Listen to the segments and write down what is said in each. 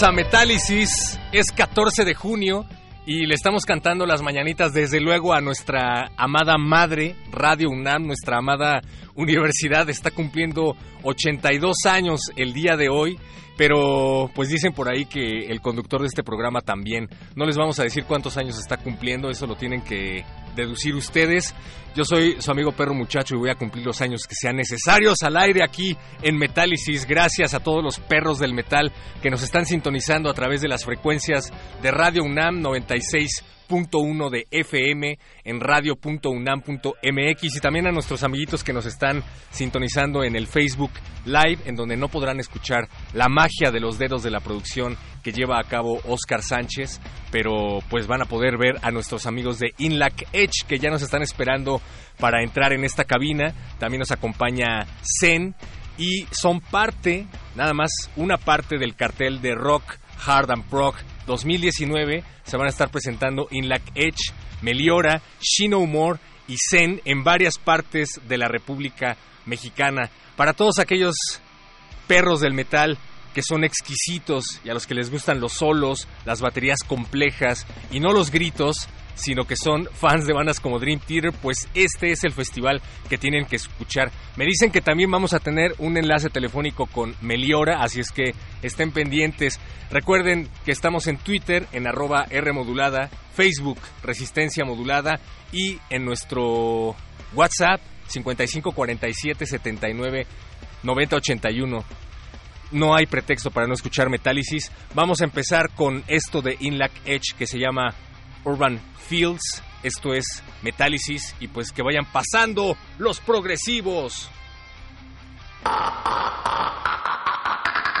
A Metálisis, es 14 de junio y le estamos cantando las mañanitas desde luego a nuestra amada madre, Radio UNAM, nuestra amada universidad, está cumpliendo 82 años el día de hoy, pero pues dicen por ahí que el conductor de este programa también, no les vamos a decir cuántos años está cumpliendo, eso lo tienen que deducir ustedes. Yo soy su amigo perro muchacho y voy a cumplir los años que sean necesarios al aire aquí en Metálisis. Gracias a todos los perros del metal que nos están sintonizando a través de las frecuencias de Radio UNAM 96.1 de FM en radio.unam.mx y también a nuestros amiguitos que nos están sintonizando en el Facebook Live en donde no podrán escuchar la magia de los dedos de la producción que lleva a cabo Oscar Sánchez, pero pues van a poder ver a nuestros amigos de Inlac Edge que ya nos están esperando para entrar en esta cabina. También nos acompaña Zen y son parte, nada más una parte del cartel de Rock Hard and Prog 2019. Se van a estar presentando Inlac Edge, Meliora, Shino Humor y Zen en varias partes de la República Mexicana. Para todos aquellos perros del metal que son exquisitos y a los que les gustan los solos, las baterías complejas y no los gritos, sino que son fans de bandas como Dream Theater, pues este es el festival que tienen que escuchar. Me dicen que también vamos a tener un enlace telefónico con Meliora, así es que estén pendientes. Recuerden que estamos en Twitter, en arroba R modulada, Facebook Resistencia Modulada y en nuestro WhatsApp 5547 79 9081 no hay pretexto para no escuchar Metálisis. Vamos a empezar con esto de Inlac Edge que se llama Urban Fields. Esto es Metálisis y pues que vayan pasando los progresivos.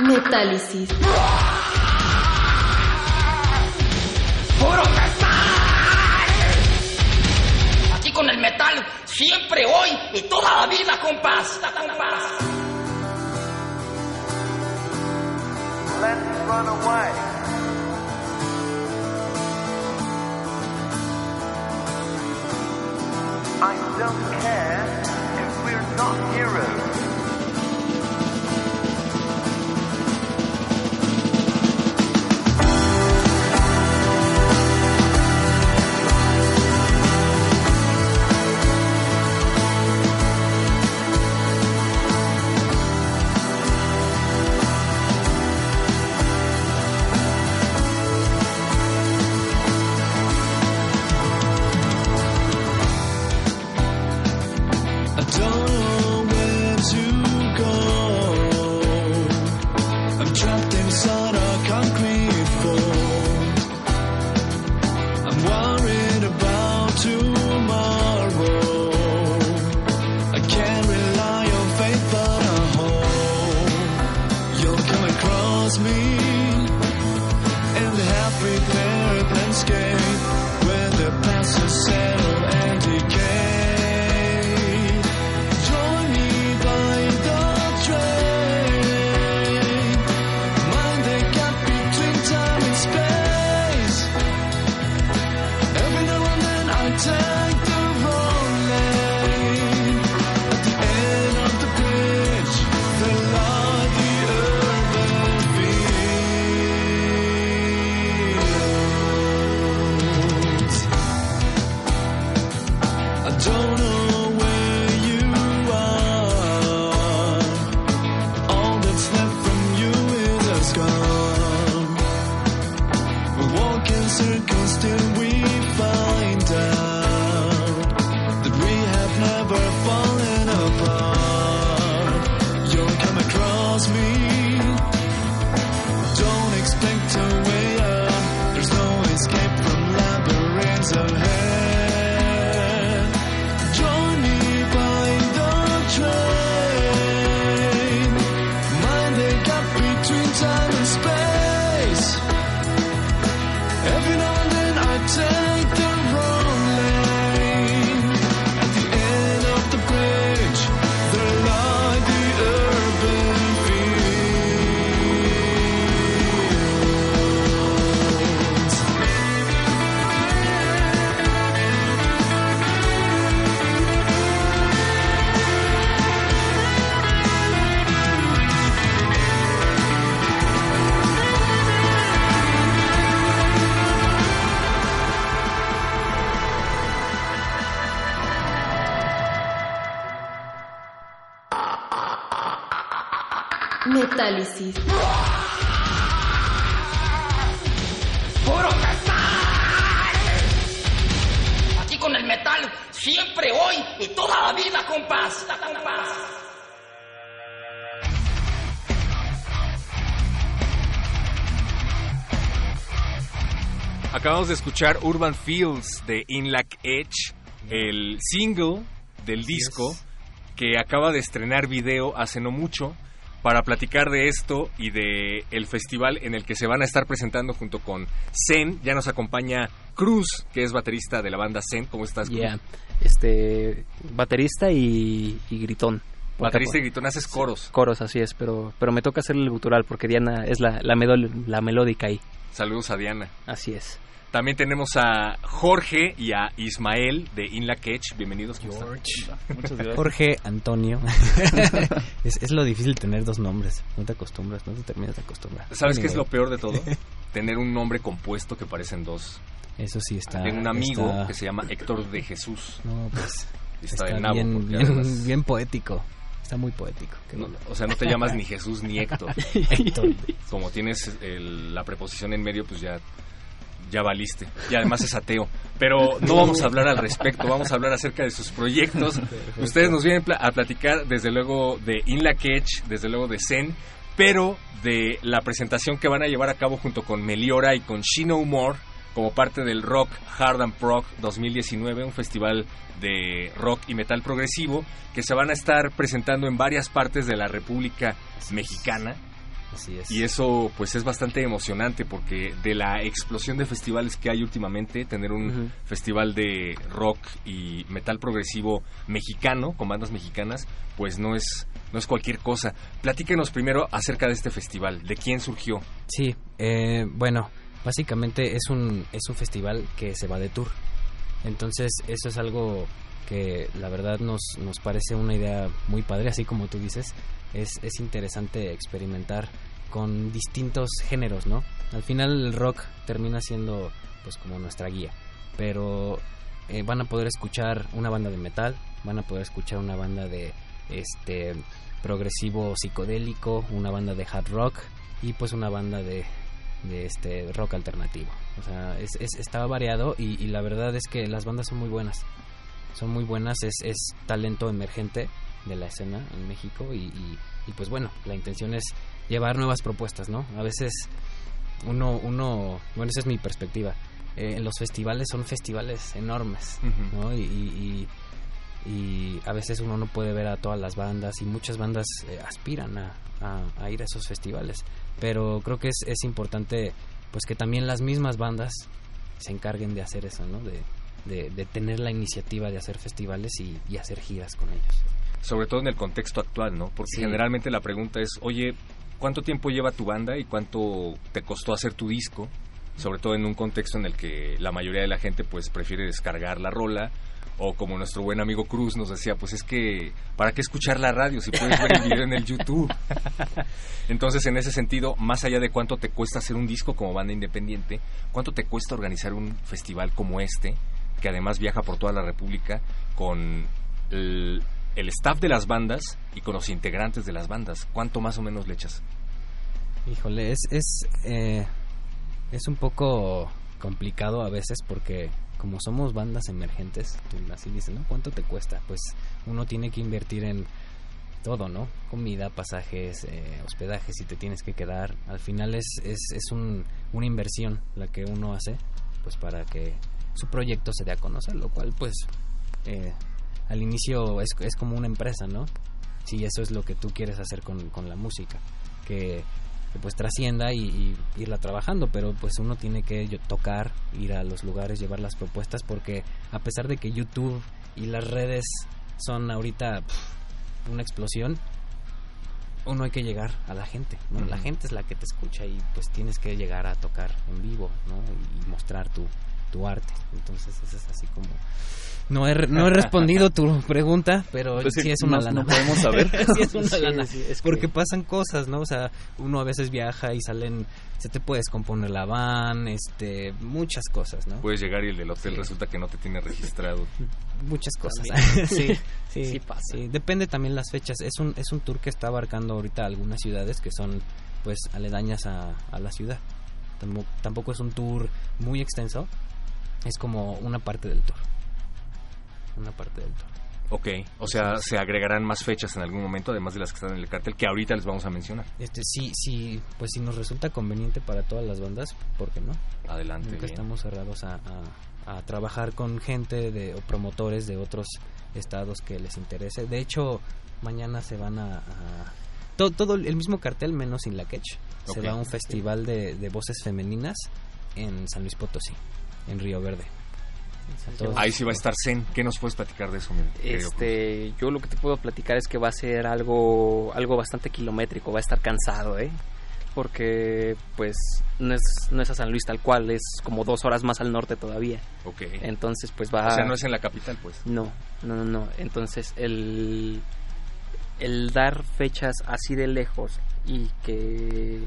Metálisis. Aquí con el metal, siempre, hoy y toda la vida, compás. compás. Let's run away. I don't care if we're not heroes. Metálisis. ¡Puro metal! Aquí con el metal, siempre, hoy y toda la vida, compás. compás. Acabamos de escuchar Urban Fields de Inlac Edge, el single del disco que acaba de estrenar video hace no mucho para platicar de esto y de el festival en el que se van a estar presentando junto con Zen. Ya nos acompaña Cruz, que es baterista de la banda Zen. ¿Cómo estás, Cruz? Yeah. Este, baterista y, y gritón. Baterista y gritón, haces coros. Coros, así es, pero, pero me toca hacer el gutural porque Diana es la, la, la melódica ahí. Saludos a Diana. Así es. También tenemos a Jorge y a Ismael de Inla Ketch. Bienvenidos. gracias. Jorge Antonio. es, es lo difícil tener dos nombres. No te acostumbras, no te terminas de acostumbrar. ¿Sabes qué es lo peor de todo? Tener un nombre compuesto que parecen dos. Eso sí está. Tengo un amigo está- que se llama Héctor de Jesús. No, pues. Está, Está de nabo. bien, bien, además- bien poético. Está muy poético. No, o sea, no te llamas ni Jesús ni Héctor. Héctor. Como tienes el- la preposición en medio, pues ya, ya valiste. Y además es ateo. Pero no vamos a hablar al respecto, vamos a hablar acerca de sus proyectos. Ustedes nos vienen a platicar, desde luego, de Inla Ketch, desde luego de Zen, pero de la presentación que van a llevar a cabo junto con Meliora y con Shino More como parte del Rock Hard and Prog 2019, un festival de rock y metal progresivo que se van a estar presentando en varias partes de la República Mexicana. Así es. Y eso pues es bastante emocionante porque de la explosión de festivales que hay últimamente, tener un festival de rock y metal progresivo mexicano, con bandas mexicanas, pues no es, no es cualquier cosa. Platíquenos primero acerca de este festival, de quién surgió. Sí, eh, bueno, básicamente es un, es un festival que se va de tour. Entonces, eso es algo que la verdad nos, nos parece una idea muy padre, así como tú dices. Es, es interesante experimentar con distintos géneros, ¿no? Al final el rock termina siendo pues como nuestra guía, pero eh, van a poder escuchar una banda de metal, van a poder escuchar una banda de este progresivo psicodélico, una banda de hard rock y pues una banda de, de este rock alternativo. O sea, es, es- está variado y, y la verdad es que las bandas son muy buenas. Son muy buenas, es, es talento emergente de la escena en México y, y- y, pues bueno, la intención es llevar nuevas propuestas, ¿no? A veces uno, uno bueno, esa es mi perspectiva. Eh, los festivales son festivales enormes. ¿no? Y, y- y- y a veces uno no puede ver a todas las bandas y muchas bandas eh, aspiran a, a- a ir a esos festivales. Pero creo que es, es importante pues que también las mismas bandas se encarguen de hacer eso, ¿no? De, de- de tener la iniciativa de hacer festivales y, y hacer giras con ellos. Sobre todo en el contexto actual, ¿no? Porque Sí. generalmente la pregunta es, oye, ¿cuánto tiempo lleva tu banda y cuánto te costó hacer tu disco? Sobre todo en un contexto en el que la mayoría de la gente pues prefiere descargar la rola o como nuestro buen amigo Cruz nos decía, pues es que ¿para qué escuchar la radio si puedes ver el video en el YouTube? Entonces, en ese sentido, más allá de cuánto te cuesta hacer un disco como banda independiente, ¿cuánto te cuesta organizar un festival como este, que además viaja por toda la República con el, el staff de las bandas y con los integrantes de las bandas? ¿Cuánto más o menos le echas? Híjole, es, es, eh, es un poco complicado a veces porque como somos bandas emergentes, así dicen, ¿no? ¿Cuánto te cuesta? Pues uno tiene que invertir en todo, ¿no? Comida, pasajes, eh, hospedaje, si te tienes que quedar. Al final es, es, es un, una inversión la que uno hace, pues para que su proyecto se dé a conocer, lo cual pues eh, al inicio es, es como una empresa, ¿no? Si eso es lo que tú quieres hacer con, con la música, que, que, pues trascienda y, y irla trabajando, pero pues uno tiene que tocar, ir a los lugares, llevar las propuestas, porque a pesar de que YouTube y las redes son ahorita una explosión, uno hay que llegar a la gente, ¿no? La gente es la que te escucha y pues tienes que llegar a tocar en vivo, ¿no? Y mostrar tu, tu arte. Entonces, eso es así como... No he, re- no he respondido tu pregunta, pero Pues sí, sí es una no- lana. no podemos saber. sí es una Sí, lana. sí, es que- Porque pasan cosas, ¿no? O sea, uno a veces viaja y salen... Se te puede descomponer la van, este... Muchas cosas, ¿no? Puedes llegar y el del hotel Sí. resulta que no te tiene registrado. muchas cosas. También. sí, sí, Sí pasa. sí. Depende también las fechas. Es un, es un tour que está abarcando ahorita algunas ciudades que son pues aledañas a, a la ciudad. Tampoco, tampoco es un tour muy extenso. Es como una parte del tour. Una parte del tour. Ok, o sea, se agregarán más fechas en algún momento, además de las que están en el cartel, que ahorita les vamos a mencionar. Este, sí, sí, pues si nos resulta conveniente para todas las bandas, ¿por qué no? Adelante. Nunca bien. estamos cerrados a, a- a trabajar con gente de, o promotores de otros estados que les interese. De hecho, mañana se van a... a- todo, todo el mismo cartel menos Sin la Quech. Se Ok. va a un festival de, de voces femeninas en San Luis Potosí, en Río Verde. Ahí sí va a estar Zen. ¿Qué nos puedes platicar de eso? Este, yo lo que te puedo platicar es que va a ser algo, algo bastante kilométrico, va a estar cansado, ¿eh? Porque, pues, no es, no es a San Luis tal cual, es como dos horas más al norte todavía. Ok. Entonces, pues va. O sea, no es en la capital, pues. No, no, no, no. Entonces, el, el dar fechas así de lejos y que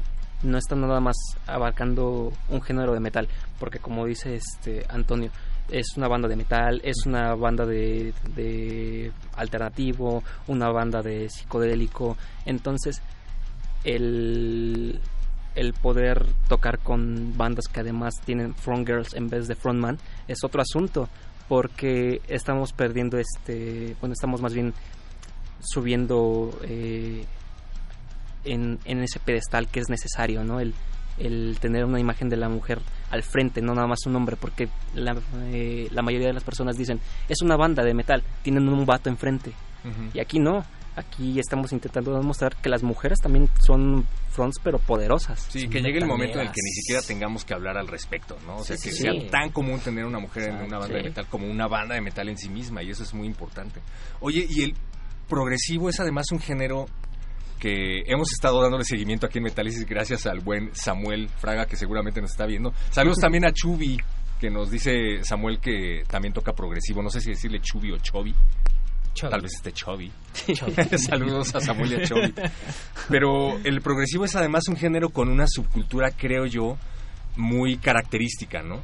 no está nada más abarcando un género de metal, porque como dice este Antonio, es una banda de metal, es una banda de, de alternativo, una banda de psicodélico, entonces el, el poder tocar con bandas que además tienen front girls en vez de frontman es otro asunto porque estamos perdiendo este bueno estamos más bien subiendo eh, en, en ese pedestal que es necesario no el, el tener una imagen de la mujer al frente no nada más un hombre porque la, eh, la mayoría de las personas dicen es una banda de metal tienen un vato enfrente Ujú. y aquí no aquí estamos intentando demostrar que las mujeres también son fronts pero poderosas Sí, que llegue el momento en el que ni siquiera tengamos que hablar al respecto, ¿no? O sea, Sí, que sí, sea sí. tan común tener una mujer en una banda de metal como una banda de metal en sí misma, y eso es muy importante. Oye, y el progresivo es además un género que hemos estado dándole seguimiento aquí en Metálisis gracias al buen Samuel Fraga, que seguramente nos está viendo. Saludos también a Chubi, que nos dice Samuel que también toca progresivo. No sé si decirle Chubi o Chobi. Chau. Tal vez esté Chobi. Saludos a Samuel y a Chobi. Pero el progresivo es además un género con una subcultura, creo yo, muy característica, ¿no?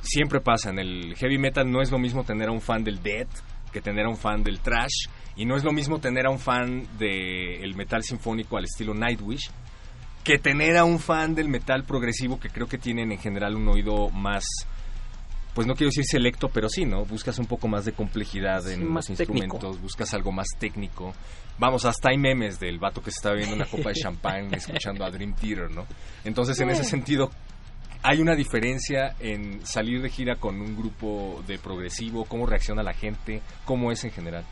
Siempre pasa, en el heavy metal no es lo mismo tener a un fan del death que tener a un fan del trash, y no es lo mismo tener a un fan del metal sinfónico al estilo Nightwish, que tener a un fan del metal progresivo que creo que tienen en general un oído más pues no quiero decir selecto, pero sí, ¿no? Buscas un poco más de complejidad en Sí, los técnico. instrumentos, buscas algo más técnico. Vamos, hasta hay memes del vato que se está bebiendo una copa de champán escuchando a Dream Theater, ¿no? Entonces, en ese sentido, hay una diferencia en salir de gira con un grupo de progresivo, cómo reacciona la gente, cómo es en general.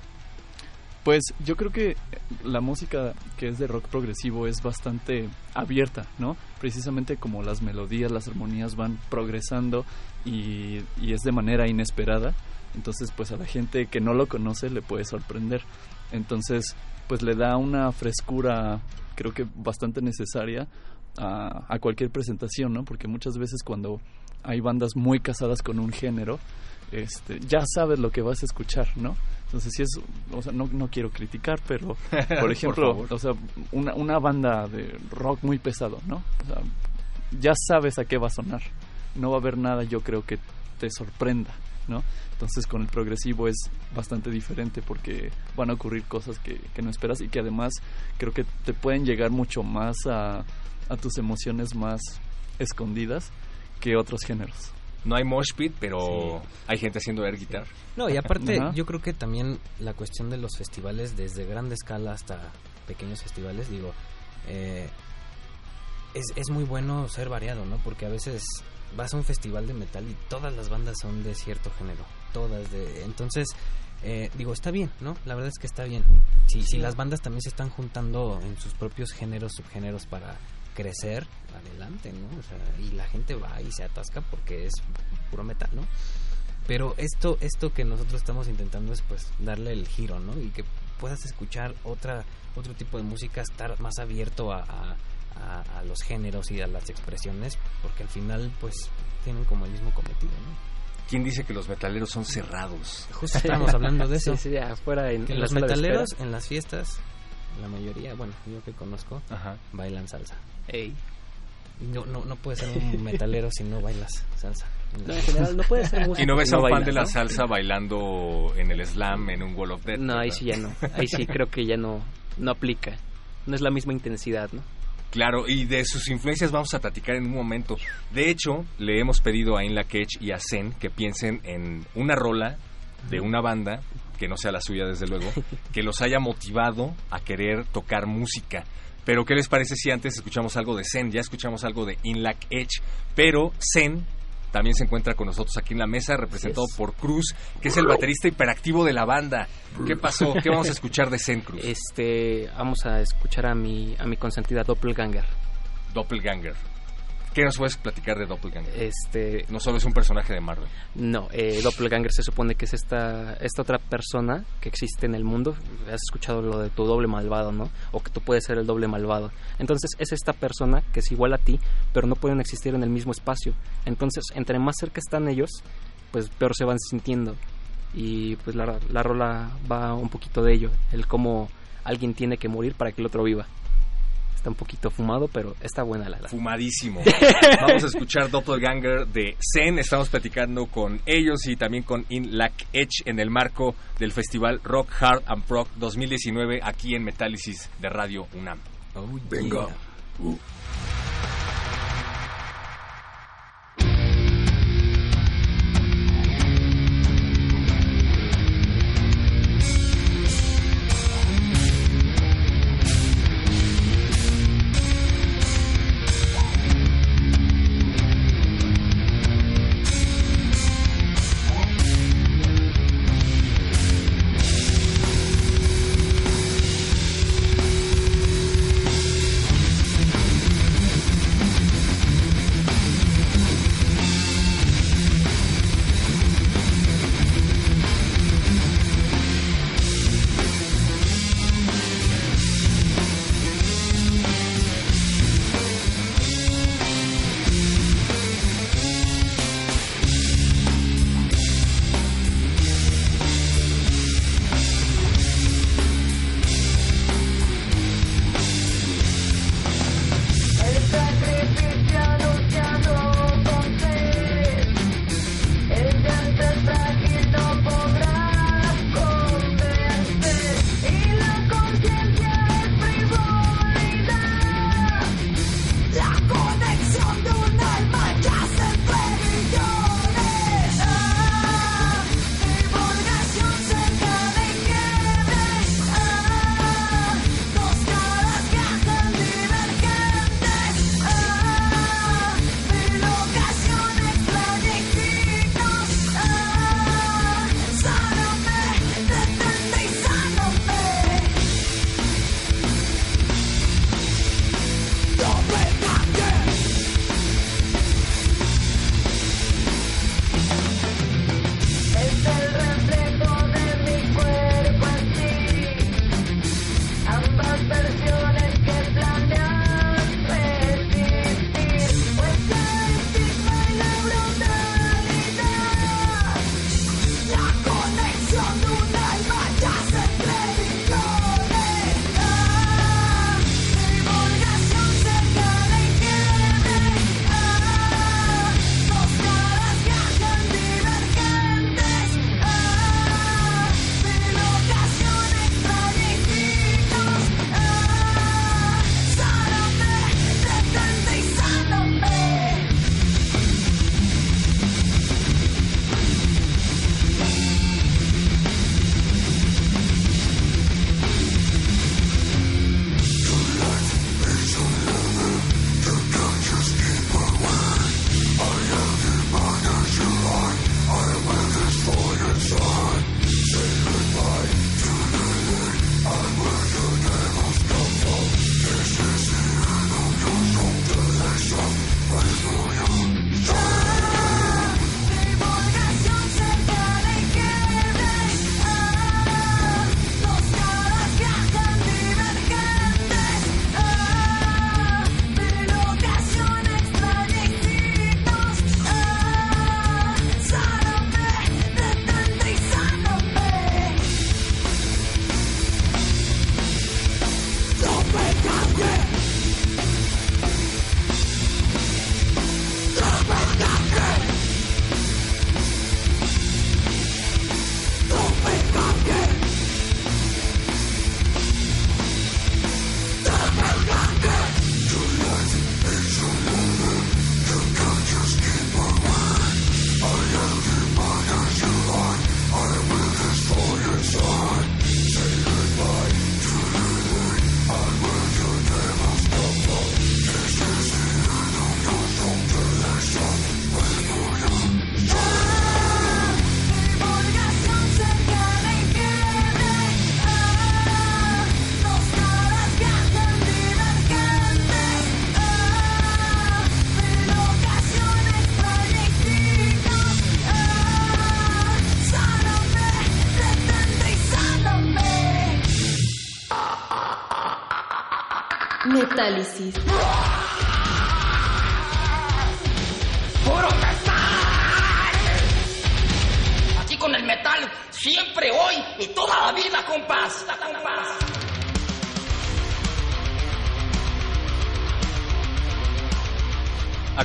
Pues yo creo que la música que es de rock progresivo es bastante abierta, ¿no? Precisamente como las melodías, las armonías van progresando y, es de manera inesperada. Entonces, pues a la gente que no lo conoce le puede sorprender. Entonces, pues le da una frescura, creo que bastante necesaria a, a cualquier presentación, ¿no? Porque muchas veces cuando hay bandas muy casadas con un género, este, ya sabes lo que vas a escuchar, ¿no? Entonces, si es, o sea, no, no quiero criticar, pero, por ejemplo, o sea, una, una banda de rock muy pesado, ¿no? O sea, ya sabes a qué va a sonar. No va a haber nada, yo creo, que te sorprenda, ¿no? Entonces, con el progresivo es bastante diferente porque van a ocurrir cosas que, que no esperas y que además creo que te pueden llegar mucho más a, a tus emociones más escondidas que otros géneros. No hay mosh pit, pero hay gente haciendo air guitar. No, y aparte yo creo que también la cuestión de los festivales, desde grande escala hasta pequeños festivales, digo, eh, es, es muy bueno ser variado, ¿no? Porque a veces vas a un festival de metal y todas las bandas son de cierto género, todas de... Entonces, eh, digo, está bien, ¿no? La verdad es que está bien. Si, si las bandas también se están juntando en sus propios géneros, subgéneros para crecer, adelante, ¿no? O sea, y la gente va y se atasca porque es puro metal, ¿no? Pero esto, esto que nosotros estamos intentando es pues darle el giro, ¿no? Y que puedas escuchar otra, otro tipo de música, estar más abierto a, a, a- a los géneros y a las expresiones, porque al final pues tienen como el mismo cometido, ¿no? ¿Quién dice que los metaleros son cerrados? Justo estábamos hablando de eso. Sí, sí, afuera en, que en los metaleros en las fiestas, la mayoría, bueno, yo que conozco, Ajá. bailan salsa. Ey. No, no, no puedes ser un metalero si no bailas salsa. No, en general no puede ser músico Y no ves a un fan de la ¿no? salsa bailando en el slam, en un Wall of Death. No, ahí ¿verdad? sí ya no. Ahí sí creo que ya no, no aplica. No es la misma intensidad, ¿no? Claro, y de sus influencias vamos a platicar en un momento. De hecho, le hemos pedido a Inla Ketch y a Zen que piensen en una rola de una banda, que no sea la suya desde luego, que los haya motivado a querer tocar música. Pero, ¿qué les parece si antes escuchamos algo de Zen? Ya escuchamos algo de Inlac Edge, pero Zen también se encuentra con nosotros aquí en la mesa, representado es. por Cruz, que es el baterista hiperactivo de la banda. ¿Qué pasó? ¿Qué vamos a escuchar de Zen Cruz? Este, vamos a escuchar a mi, a mi consentida Doppelganger. Doppelganger. ¿Qué nos puedes platicar de Doppelganger? Este, No solo es un personaje de Marvel. no, eh, Doppelganger se supone que es esta, esta otra persona que existe en el mundo. Has escuchado lo de tu doble malvado, ¿no? O que tú puedes ser el doble malvado. Entonces es esta persona que es igual a ti, pero no pueden existir en el mismo espacio. Entonces, entre más cerca están ellos, pues peor se van sintiendo. Y pues la, la rola va un poquito de ello, el cómo alguien tiene que morir para que el otro viva. Está un poquito fumado, pero está buena la, la. Fumadísimo. Vamos a escuchar Doppelganger de Zen. Estamos platicando con ellos y también con In Lac Edge en el marco del festival Rock Hard and Proc 2019 aquí en Metálisis de Radio UNAM. Oh, Venga. yeah.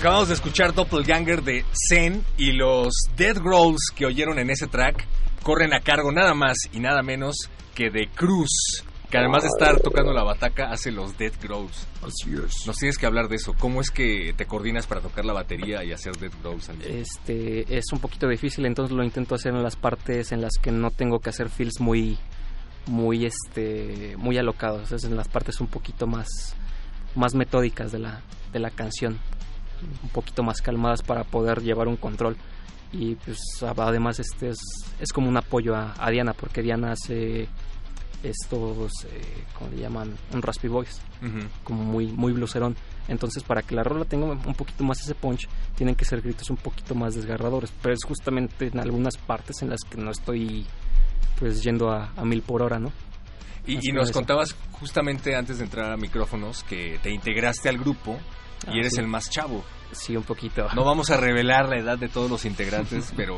Acabamos de escuchar Doppelganger de Zen y los Dead Growls que oyeron en ese track corren a cargo nada más y nada menos que de Cruz, que además de estar tocando la bataca hace los Dead Growls. Así es. Nos tienes que hablar de eso. ¿Cómo es que te coordinas para tocar la batería y hacer Dead Growls? al Este es un poquito difícil, entonces lo intento hacer en las partes en las que no tengo que hacer fills muy muy este muy alocados, es en las partes un poquito más más metódicas de la de la canción, un poquito más calmadas para poder llevar un control. Y pues además este es, es como un apoyo a, a Diana porque Diana hace estos eh, ¿cómo le llaman? un raspy voice Ujú. como muy muy blucerón entonces para que la rola tenga un poquito más ese punch tienen que ser gritos un poquito más desgarradores. Pero es justamente en algunas partes en las que no estoy pues yendo a, a mil por hora no Y, y nos contabas justamente antes de entrar a micrófonos que te integraste al grupo y Ah, eres sí. el más chavo. sí un poquito No vamos a revelar la edad de todos los integrantes, pero,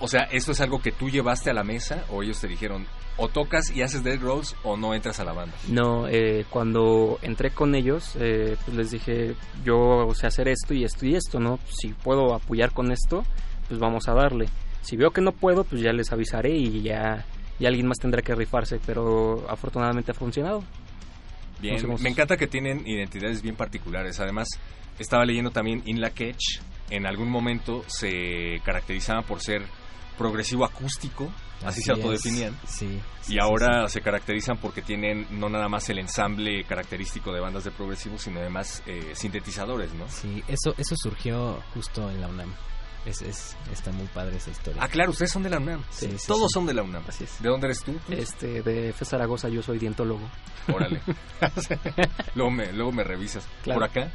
o sea, ¿esto es algo que tú llevaste a la mesa o ellos te dijeron o tocas y haces Dead Rolls o no entras a la banda? No, eh, cuando entré con ellos, eh, pues les dije, yo sé hacer esto y esto y esto, ¿no? Si puedo apoyar con esto, pues vamos a darle. Si veo que no puedo, pues ya les avisaré y ya, y alguien más tendrá que rifarse, pero afortunadamente ha funcionado. Bien, me encanta que tienen identidades bien particulares. Además, estaba leyendo también In La Catch. En algún momento se caracterizaban por ser progresivo acústico, así, se autodefinían. Sí. sí, y sí, ahora se caracterizan porque tienen no nada más el ensamble característico de bandas de progresivo, sino además eh, sintetizadores, ¿no? Sí, eso, eso surgió justo en la UNAM. Es, es, está muy padre esa historia. Ah, claro, ustedes son de la UNAM. Sí, sí, Todos sí. son de la UNAM. Así es. ¿De dónde eres tú? Este, de FE Zaragoza yo soy dientólogo. Órale. luego, me, luego me revisas. Claro. ¿Por acá?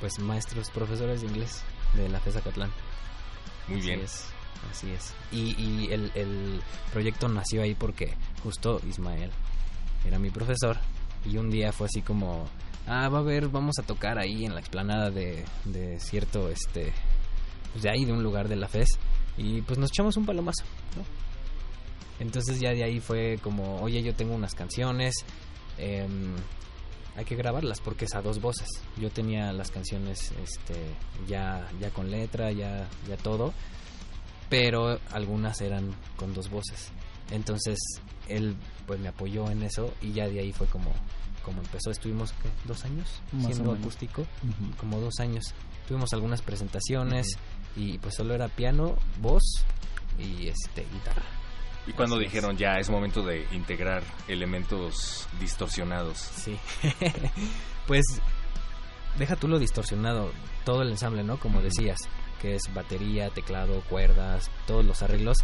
Pues maestros, profesores de inglés de la FESA Cotlán. Muy Así bien. es, así es. Y, y el, el proyecto nació ahí porque justo Ismael era mi profesor y un día fue así como, ah, va a ver, vamos a tocar ahí en la explanada de, de cierto, este, pues de ahí, de un lugar de la FES y pues nos echamos un palomazo, ¿no? Entonces ya de ahí fue como, oye, yo tengo unas canciones, em, hay que grabarlas porque es a dos voces. Yo tenía las canciones este, ya, ya con letra, ya, ya todo, pero algunas eran con dos voces. Entonces él pues me apoyó en eso y ya de ahí fue como, como empezó. Estuvimos ¿qué? dos años Más siendo acústico, como dos años. Tuvimos algunas presentaciones y pues solo era piano, voz y este guitarra. ¿Y cuando dijeron ya es momento de integrar elementos distorsionados? Sí. pues deja tú lo distorsionado, todo el ensamble, ¿no? Como decías, que es batería, teclado, cuerdas, todos los arreglos.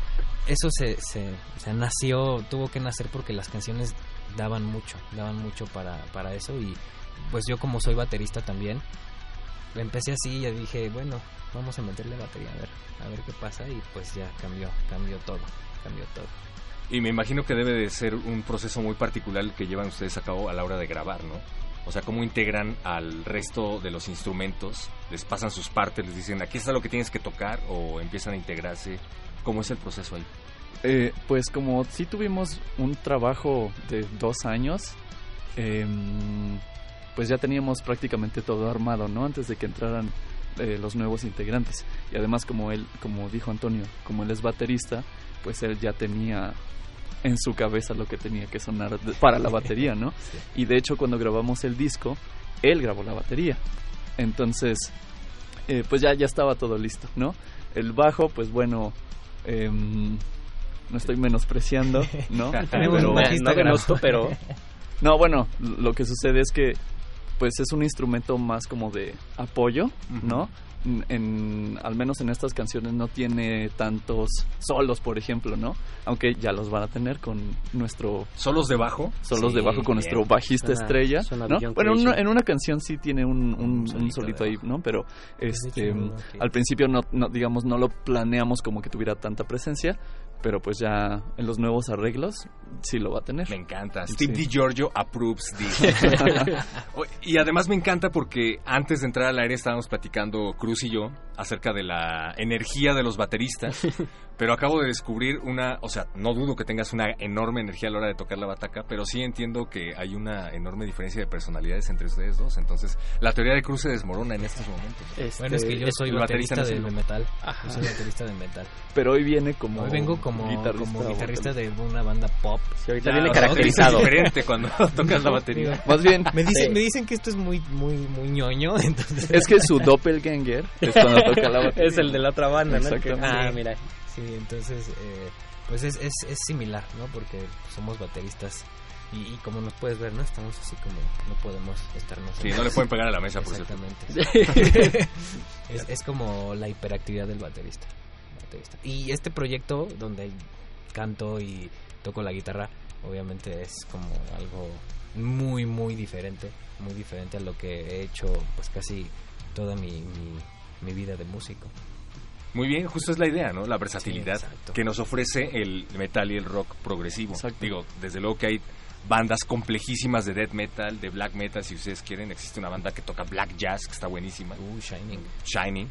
Eso se, se, o sea, nació, tuvo que nacer porque las canciones daban mucho, daban mucho para, para eso y pues yo como soy baterista también, empecé así y ya dije, bueno, vamos a meterle batería, a ver, a ver qué pasa y pues ya cambió, cambió todo, cambió todo. Y me imagino que debe de ser un proceso muy particular que llevan ustedes a cabo a la hora de grabar, ¿no? O sea, cómo integran al resto de los instrumentos, les pasan sus partes, les dicen, aquí está lo que tienes que tocar, o empiezan a integrarse. ¿Cómo es el proceso ahí? Eh, pues como sí tuvimos un trabajo de dos años, em, pues ya teníamos prácticamente todo armado, ¿no? Antes de que entraran eh, los nuevos integrantes. Y además como él, como dijo Antonio, como él es baterista, pues él ya tenía en su cabeza lo que tenía que sonar de- para la batería, ¿no? Y de hecho cuando grabamos el disco, él grabó la batería. Entonces, eh, pues ya, ya estaba todo listo, ¿no? El bajo, pues bueno, em, no estoy menospreciando, ¿no? Tenemos un bajista no pero No, bueno, lo que sucede es que pues es un instrumento más como de apoyo, ¿no? En, en- al menos en estas canciones no tiene tantos solos, por ejemplo, ¿no? Aunque ya los van a tener con nuestro ¿Solos de bajo? solos Sí, de bajo con bien. nuestro bajista Suena- estrella, suena ¿no? Beyond Bueno, en una, Creation. en una canción sí tiene un, un- Un un solito ahí. ¿no? Pero este al principio no, no digamos no lo planeamos como que tuviera tanta presencia, pero pues ya en los nuevos arreglos sí lo va a tener. Me encanta. Steve Sí. DiGiorgio approves this. Y además me encanta porque antes de entrar al aire estábamos platicando Cruz y yo acerca de la energía de los bateristas. Pero acabo de descubrir una, o sea, no dudo que tengas una enorme energía a la hora de tocar la bataca, pero sí entiendo que hay una enorme diferencia de personalidades entre ustedes dos. Entonces, la teoría de Cruz se desmorona en estos momentos. Este, Bueno, es que yo soy el baterista baterista no es de el- metal. Ajá. Yo soy baterista de metal. Pero hoy viene como Hoy vengo como guitarrista, como guitarrista de una banda pop. sí, ahorita Ya, viene caracterizado. Es diferente cuando tocas la batería. Más bien, Me dicen, Sí. me dicen que esto es muy muy muy ñoño, entonces es que su doppelganger es cuando toca la batería. Es el de la otra banda, ¿no? Ah, Sí. mira. sí, entonces eh, pues es, es, es similar, ¿no? Porque somos bateristas y, y como nos puedes ver, ¿no? Estamos así como no podemos estarnos Sí, no le pueden pegar a la mesa, por cierto. Exactamente. es, es como la hiperactividad del baterista, baterista. Y este proyecto donde canto y toco la guitarra, obviamente es como algo muy, muy diferente, muy diferente a lo que he hecho pues casi toda mi, mi, mi vida de músico. Muy bien, justo es la idea, ¿no? La versatilidad Sí, que nos ofrece el metal y el rock progresivo. Exacto. Digo, desde luego que hay bandas complejísimas de death metal, de black metal, si ustedes quieren. Existe una banda que toca black jazz, que está buenísima, Uh, Shining. Shining.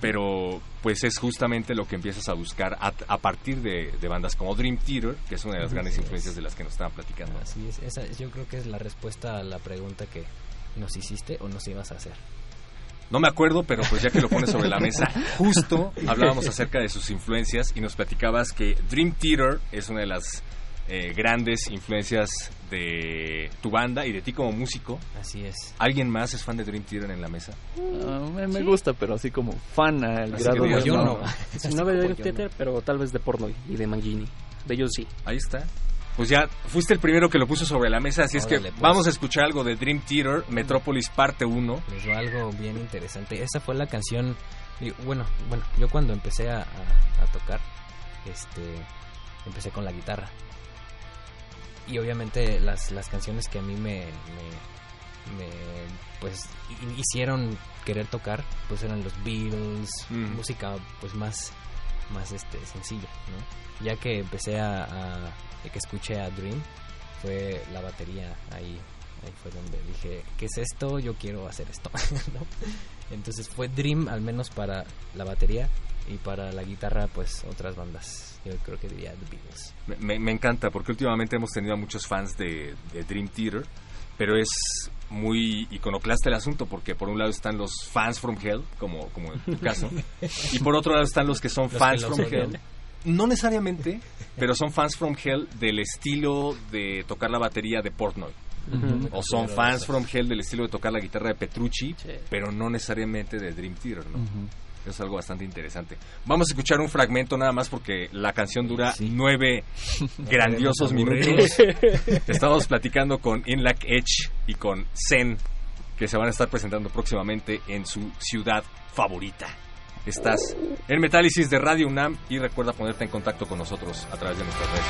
Pero pues es justamente lo que empiezas a buscar a, a partir de, de bandas como Dream Theater, que es una de las grandes es. influencias de las que nos estaban platicando. Así es, esa yo creo que es la respuesta a la pregunta que nos hiciste o nos ibas a hacer. No me acuerdo, pero pues ya que lo pones sobre la mesa, justo hablábamos acerca de sus influencias y nos platicabas que Dream Theater es una de las eh, grandes influencias de tu banda y de ti como músico. Así es. ¿Alguien más es fan de Dream Theater en la mesa? Ah, me, me gusta, pero así como fan al Así grado que digas, de... yo no. no. Si no veo el theater, pero tal vez de porno y de Mangini. De ellos sí. Ahí está. Pues ya fuiste el primero que lo puso sobre la mesa, así es que pues. vamos a escuchar algo de Dream Theater, Metrópolis parte 1. Les va algo bien interesante. Esa fue la canción. Bueno, bueno, yo cuando empecé a, a- a tocar, este, empecé con la guitarra. Y obviamente las, las canciones que a mí me, me, me, pues hi- hicieron querer tocar, pues eran los Beatles, Mm. música pues más, más este sencilla, ¿no? Ya que empecé a, a- que escuché a Dream, fue la batería ahí ahí fue donde dije qué es esto yo quiero hacer esto ¿no? entonces fue Dream al menos para la batería y para la guitarra pues otras bandas yo creo que diría The Beatles Me, me- me encanta porque últimamente hemos tenido a muchos fans de, de Dream Theater, pero es muy iconoclasta el asunto porque por un lado están los fans from hell, como, como en tu caso, y por otro lado están los que son Los fans from odian. hell. No necesariamente, pero son fans from hell del estilo de tocar la batería de Portnoy. O son fans from hell del estilo de tocar la guitarra de Petrucci, Sí. pero no necesariamente de Dream Theater, ¿no? Es algo bastante interesante. Vamos a escuchar un fragmento nada más porque la canción dura Sí. nueve grandiosos minutos. Estamos platicando con Inlac Edge y con Zen, que se van a estar presentando próximamente en su ciudad favorita. Estás en Metálisis de Radio UNAM y recuerda ponerte en contacto con nosotros a través de nuestras redes.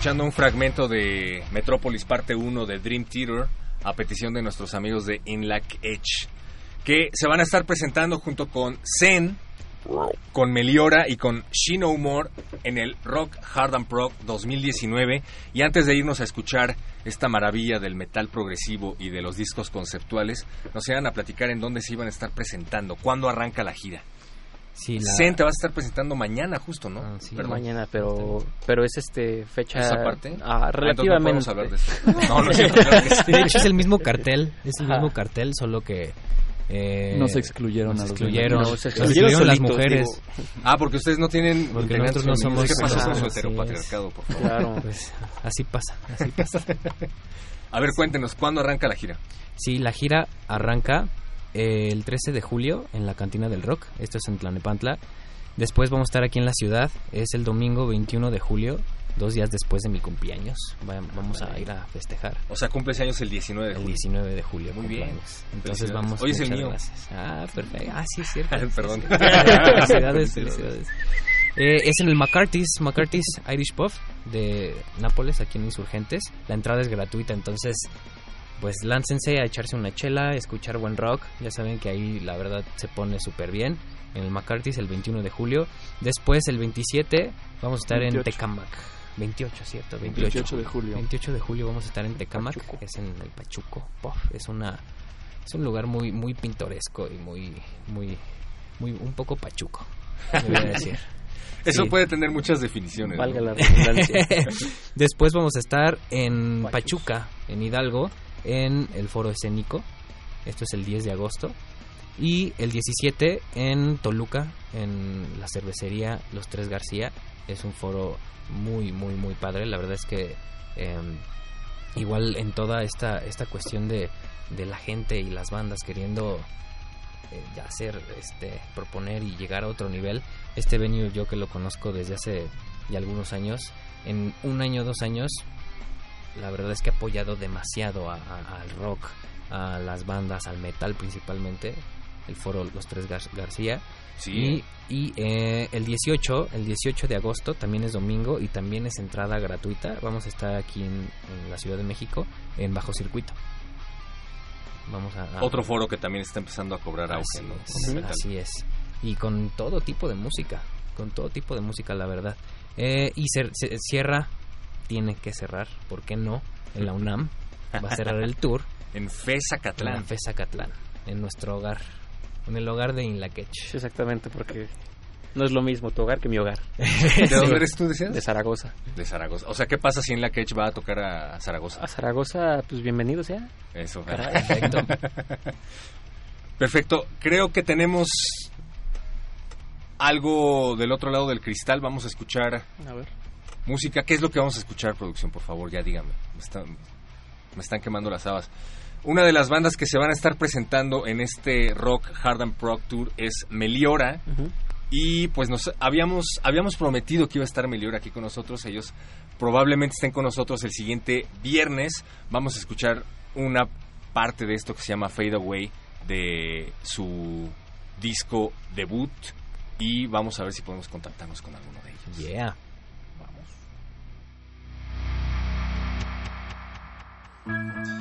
Escuchando un fragmento de Metrópolis parte 1 de Dream Theater a petición de nuestros amigos de Inlac Edge, que se van a estar presentando junto con Zen, con Meliora y con She No More en el Rock Hard and Prog 2019. Y antes de irnos a escuchar esta maravilla del metal progresivo y de los discos conceptuales, nos iban a platicar en dónde se iban a estar presentando, cuándo arranca la gira. Sí, la- Zen te vas a estar presentando mañana justo, ¿no? Perdón. Mañana, pero pero es este fecha ¿Esa parte? ah, Ah, relativamente. entonces no podemos hablar de eso. No, no es cierto, claro que sí. De hecho es el mismo cartel, es el Ajá. mismo cartel, solo que eh, Nos excluyeron nos a los excluyeron, nos Nos excluyeron, las mujeres. digo. Ah, porque ustedes no tienen Porque nosotros no somos ¿Qué pasó con su así es. heteropatriarcado, por favor? Claro. Pues así pasa, así pasa. A ver, cuéntenos, ¿cuándo arranca la gira? Sí, la gira arranca el 13 de julio en la Cantina del Rock. Esto es en Tlanepantla. Después vamos a estar aquí en la ciudad. Es el domingo 21 de julio, dos días después de mi cumpleaños. Va- Vamos a ir a festejar. O sea, cumples años el 19 de El julio. 19 de julio. Muy bien. cumpleaños. Entonces Felicidades. vamos. Hoy es el mío. gracias. Ah, perfecto. Ah, sí, es cierto. Perdón. Felicidades. felicidades. Eh, es en el McCarthy's, McCarthy's Irish Pub de Nápoles, aquí en Insurgentes. La entrada es gratuita, entonces pues láncense a echarse una chela, escuchar buen rock. Ya saben que ahí la verdad se pone súper bien. En el McCarthy's el 21 de julio. Después el 27 vamos a estar 28. en Tecamac. 28, ¿cierto? 28 de julio. 28 de julio vamos a estar en Tecamac, es en el Pachuco. Puff, es una es un lugar muy muy pintoresco y muy muy muy un poco pachuco. debería decir. Eso Sí. puede tener muchas definiciones. ¿no? Valga la redundancia. Después vamos a estar en Pachuca, en Hidalgo, en el Foro Escénico. Esto es el 10 de agosto. Y el 17 en Toluca, en la cervecería Los Tres García. Es un foro muy, muy, muy padre. La verdad es que eh, igual en toda esta, esta cuestión de, de la gente y las bandas queriendo eh, hacer, este, proponer y llegar a otro nivel. Este venue yo que lo conozco desde hace ya algunos años, en un año, dos años, la verdad es que ha apoyado demasiado a- a- al rock, a las bandas, al metal principalmente, el foro Los Tres Gar- García. Sí. Y, y, eh, el 18, el 18 de agosto también es domingo y también es entrada gratuita. Vamos a estar aquí en, en la Ciudad de México, en Bajo Circuito. Vamos a, a- Otro foro que también está empezando a cobrar auge, Así ¿no? es, así es. Y con todo tipo de música, con todo tipo de música, la verdad. Eh, y cer- se- cierra, tiene que cerrar, ¿por qué no? En la UNAM va a cerrar el tour. En FESA En Catlán. la FESA Catlán, en nuestro hogar, en el hogar de Inlaquech. Exactamente, porque no es lo mismo tu hogar que mi hogar. ¿De dónde eres tú, decías? De Zaragoza. De Zaragoza. O sea, ¿qué pasa si en la Ketch va a tocar a Zaragoza? A Zaragoza, pues bienvenido sea. Eso. Caray. Perfecto. Perfecto. Creo que tenemos algo del otro lado del cristal. Vamos a escuchar A ver. Música. ¿Qué es lo que vamos a escuchar, producción? Por favor, ya dígame. Me están, me están quemando las habas. Una de las bandas que se van a estar presentando en este Rock Hard and Prog Tour es Meliora. Y pues nos habíamos, habíamos prometido que iba a estar Meliora aquí con nosotros. Ellos probablemente estén con nosotros el siguiente viernes. Vamos a escuchar una parte de esto que se llama Fade Away de su disco debut. Y vamos a ver si podemos contactarnos con alguno de ellos. Yeah. Thank you.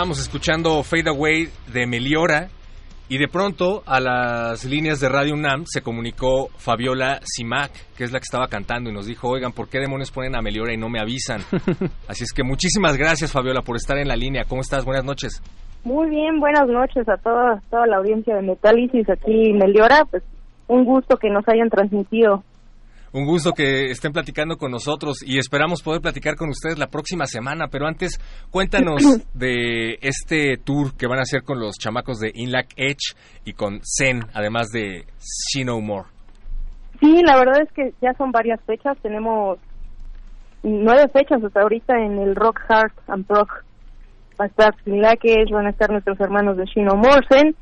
Estábamos escuchando Fade Away de Meliora y de pronto a las líneas de Radio UNAM se comunicó Fabiola Simac, que es la que estaba cantando y nos dijo, oigan, ¿por qué demonios ponen a Meliora y no me avisan? Así es que muchísimas gracias Fabiola por estar en la línea. ¿Cómo estás? Buenas noches. Muy bien, buenas noches a toda, toda la audiencia de Metálisis aquí en Meliora. Pues un gusto que nos hayan transmitido. Un gusto que estén platicando con nosotros y esperamos poder platicar con ustedes la próxima semana. Pero antes, cuéntanos de este tour que van a hacer con los chamacos de Inlac Edge y con Zen, además de She No More. Sí, la verdad es que ya son varias fechas. Tenemos nueve fechas hasta ahorita en el Rock Heart and Rock. Va a estar Inlac Edge, van a estar nuestros hermanos de She No More, Zen.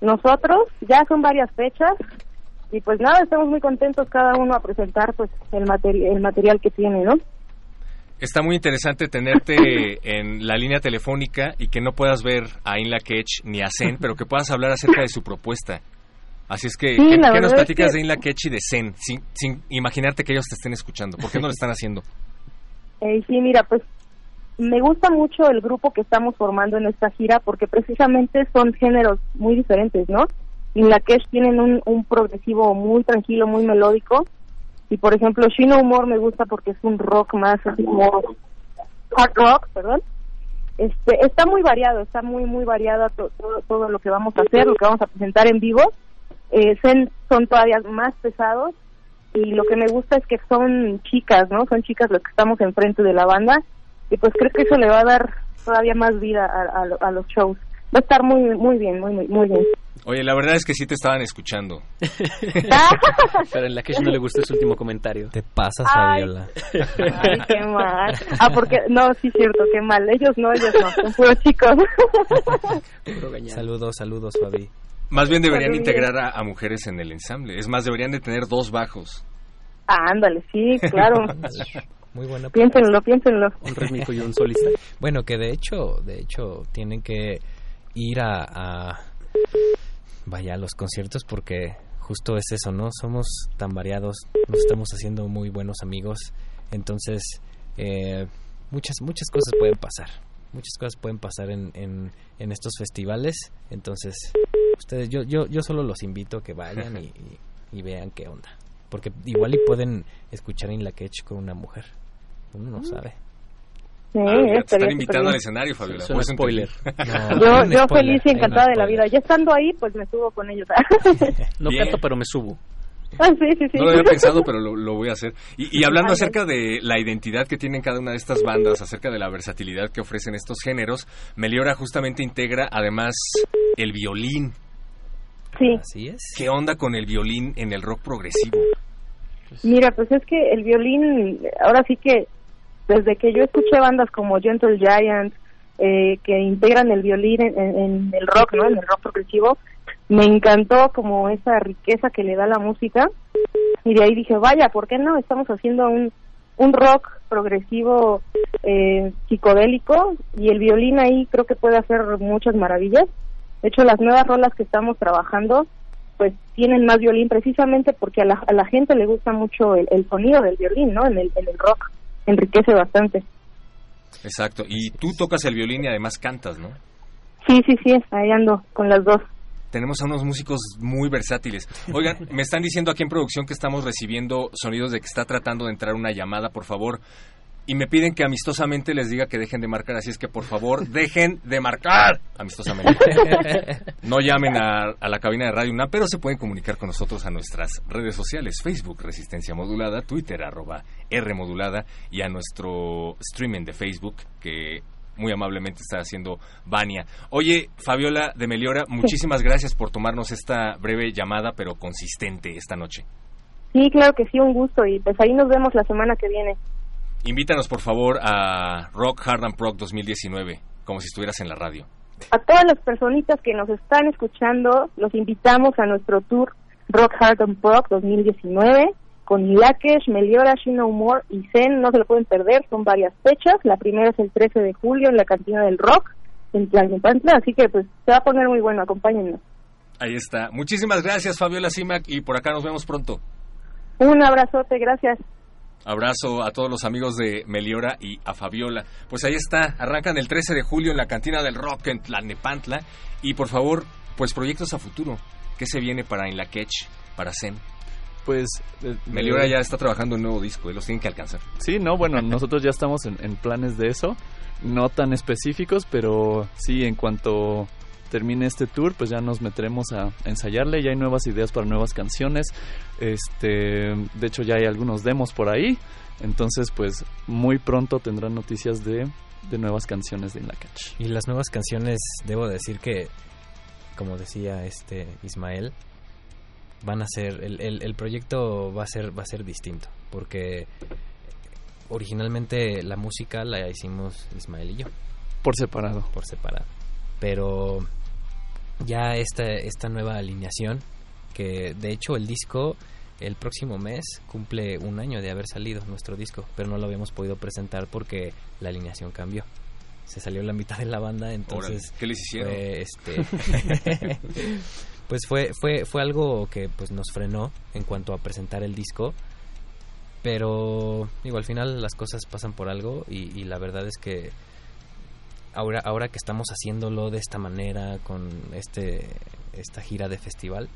Nosotros, ya son varias fechas y pues nada, estamos muy contentos cada uno a presentar pues el, materi el material que tiene, ¿no? Está muy interesante tenerte en la línea telefónica y que no puedas ver a Inla Ketch ni a Zen, pero que puedas hablar acerca de su propuesta. Así es que, Sí, ¿qué, nos es platicas que- de Inla Ketch y de Zen? Sin, sin imaginarte que ellos te estén escuchando. ¿Por qué no lo están haciendo? Eh, sí, mira, pues me gusta mucho el grupo que estamos formando en esta gira porque precisamente son géneros muy diferentes, ¿no? En la que tienen un, un progresivo muy tranquilo, muy melódico. Y por ejemplo, Shino Humor me gusta porque es un rock más así como hard rock, perdón. Este, está muy variado, está muy, muy variado to- todo, todo lo que vamos a hacer, lo que vamos a presentar en vivo. Eh, Zen son todavía más pesados y lo que me gusta es que son chicas, ¿no? Son chicas las que estamos enfrente de la banda y pues creo que eso le va a dar todavía más vida a, a a los shows. Va a estar muy, muy bien, muy, muy bien. Oye, la verdad es que sí te estaban escuchando. Pero en la que no le gustó su último comentario. Te pasas. Fabiola. Ay, qué mal. Ah, porque, no, sí, cierto, qué mal. Ellos no, ellos no, son puros chicos. Saludos, saludos, Fabi. Más bien deberían integrar a, a mujeres en el ensamble. Es más, deberían de tener dos bajos. Ah, ándale, sí, claro. Muy buena Piénsenlo, piénsenlo. Un rítmico y un solista. Bueno, que de hecho, de hecho, tienen que ir a, a- vaya, a los conciertos porque justo es eso, ¿no? Somos tan variados, nos estamos haciendo muy buenos amigos, entonces eh, muchas muchas cosas pueden pasar, muchas cosas pueden pasar en, en, en estos festivales, entonces ustedes, yo yo yo solo los invito a que vayan y, y- y vean qué onda, porque igual y pueden escuchar en la Ketch con una mujer, uno no sabe. Sí, Ah, te están invitando al escenario, Fabiola. Es un spoiler. Yo, hay un yo spoiler, feliz y encantada de la vida. Ya estando ahí, pues me subo con ellos. No Bien. canto, pero me subo. Ah, sí, sí, sí. No lo había pensado, pero lo, lo voy a hacer. Y, y hablando acerca de la identidad que tienen cada una de estas bandas, acerca de la versatilidad que ofrecen estos géneros, Meliora justamente integra además el violín. Sí. Así es. ¿Qué onda con el violín en el rock progresivo? Mira, pues es que el violín, ahora sí que desde que yo escuché bandas como Gentle Giant, eh, que integran el violín en, el rock, ¿no? En el rock progresivo, me encantó como esa riqueza que le da la música. Y de ahí dije, vaya, ¿por qué no? Estamos haciendo un, un rock progresivo eh, psicodélico y el violín ahí creo que puede hacer muchas maravillas. De hecho, las nuevas rolas que estamos trabajando pues tienen más violín precisamente porque a la, a la gente le gusta mucho el, el sonido del violín, ¿no? En el, en el rock enriquece bastante. Exacto. Y tú tocas el violín y además cantas, ¿no? Sí, sí, sí, ahí ando con las dos. Tenemos a unos músicos muy versátiles. Oigan, me están diciendo aquí en producción que estamos recibiendo sonidos de que está tratando de entrar una llamada, por favor. Y me piden que amistosamente les diga que dejen de marcar, así es que por favor dejen de marcar amistosamente. No llamen a, a la cabina de Radio UNAM, pero se pueden comunicar con nosotros a nuestras redes sociales, Facebook Resistencia Modulada, Twitter arroba R Modulada y a nuestro streaming de Facebook que muy amablemente está haciendo Vania. Oye, Fabiola de Meliora, muchísimas gracias por tomarnos esta breve llamada, pero consistente esta noche. Sí, claro que sí, un gusto y pues ahí nos vemos la semana que viene. Invítanos, por favor, a Rock Hard and Proc 2019, como si estuvieras en la radio. A todas las personitas que nos están escuchando, los invitamos a nuestro tour Rock Hard and Rock 2019 con Ilakesh, Meliora, She No More y Zen, no se lo pueden perder, son varias fechas, la primera es el 13 de julio en la Cantina del Rock, en Tlalnepantla, así que pues se va a poner muy bueno, acompáñennos. Ahí está. Muchísimas gracias, Fabiola Simac, y por acá nos vemos pronto. Un abrazote, gracias. Abrazo a todos los amigos de Meliora y a Fabiola. Pues ahí está, arrancan el 13 de julio en la cantina del rock en Tlalnepantla. Y por favor, pues proyectos a futuro. ¿Qué se viene para Inlaquech, para Zen? Pues... eh, Meliora eh, ya está trabajando en un nuevo disco, y los tienen que alcanzar. Sí, no, bueno, nosotros ya estamos en, en planes de eso, no tan específicos, pero sí, en cuanto termine este tour, pues ya nos meteremos a ensayarle, ya hay nuevas ideas para nuevas canciones, este, de hecho ya hay algunos demos por ahí, entonces pues muy pronto tendrán noticias de, de nuevas canciones de Inlacach. Y las nuevas canciones, debo decir que, como decía este Ismael, van a ser, el, el, el proyecto va a ser, va a ser distinto, porque originalmente la música la hicimos Ismael y yo. Por separado. Por separado. Pero ya esta, esta nueva alineación, que de hecho el disco el próximo mes cumple un año de haber salido nuestro disco, pero no lo habíamos podido presentar porque la alineación cambió. Se salió la mitad de la banda, entonces Órale, ¿qué les hicieron? fue, este, pues fue fue fue algo que pues nos frenó en cuanto a presentar el disco, pero digo al final las cosas pasan por algo y, y la verdad es que ahora ahora que estamos haciéndolo de esta manera con este esta gira de festival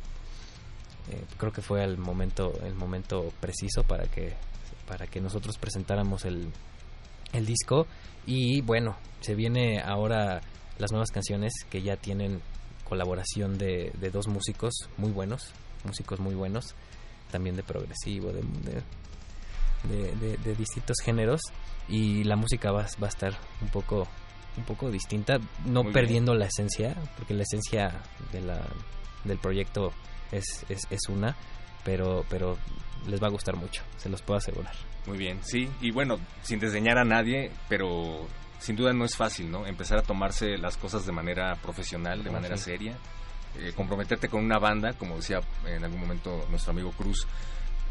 eh, creo que fue el momento el momento preciso para que para que nosotros presentáramos el el disco. Y bueno se viene ahora las nuevas canciones que ya tienen colaboración de, de dos músicos muy buenos músicos muy buenos también de progresivo de, de, de- de- distintos géneros. Y la música va, va a estar un poco un poco distinta no Muy bien. perdiendo la esencia porque la esencia de la, del proyecto es, es, es una pero pero les va a gustar mucho se los puedo asegurar Muy bien, sí. Y bueno, sin desdeñar a nadie, pero sin duda no es fácil, ¿no? Empezar a tomarse las cosas de manera profesional, de Ah, manera sí. seria. Eh, comprometerte con una banda, como decía en algún momento nuestro amigo Cruz.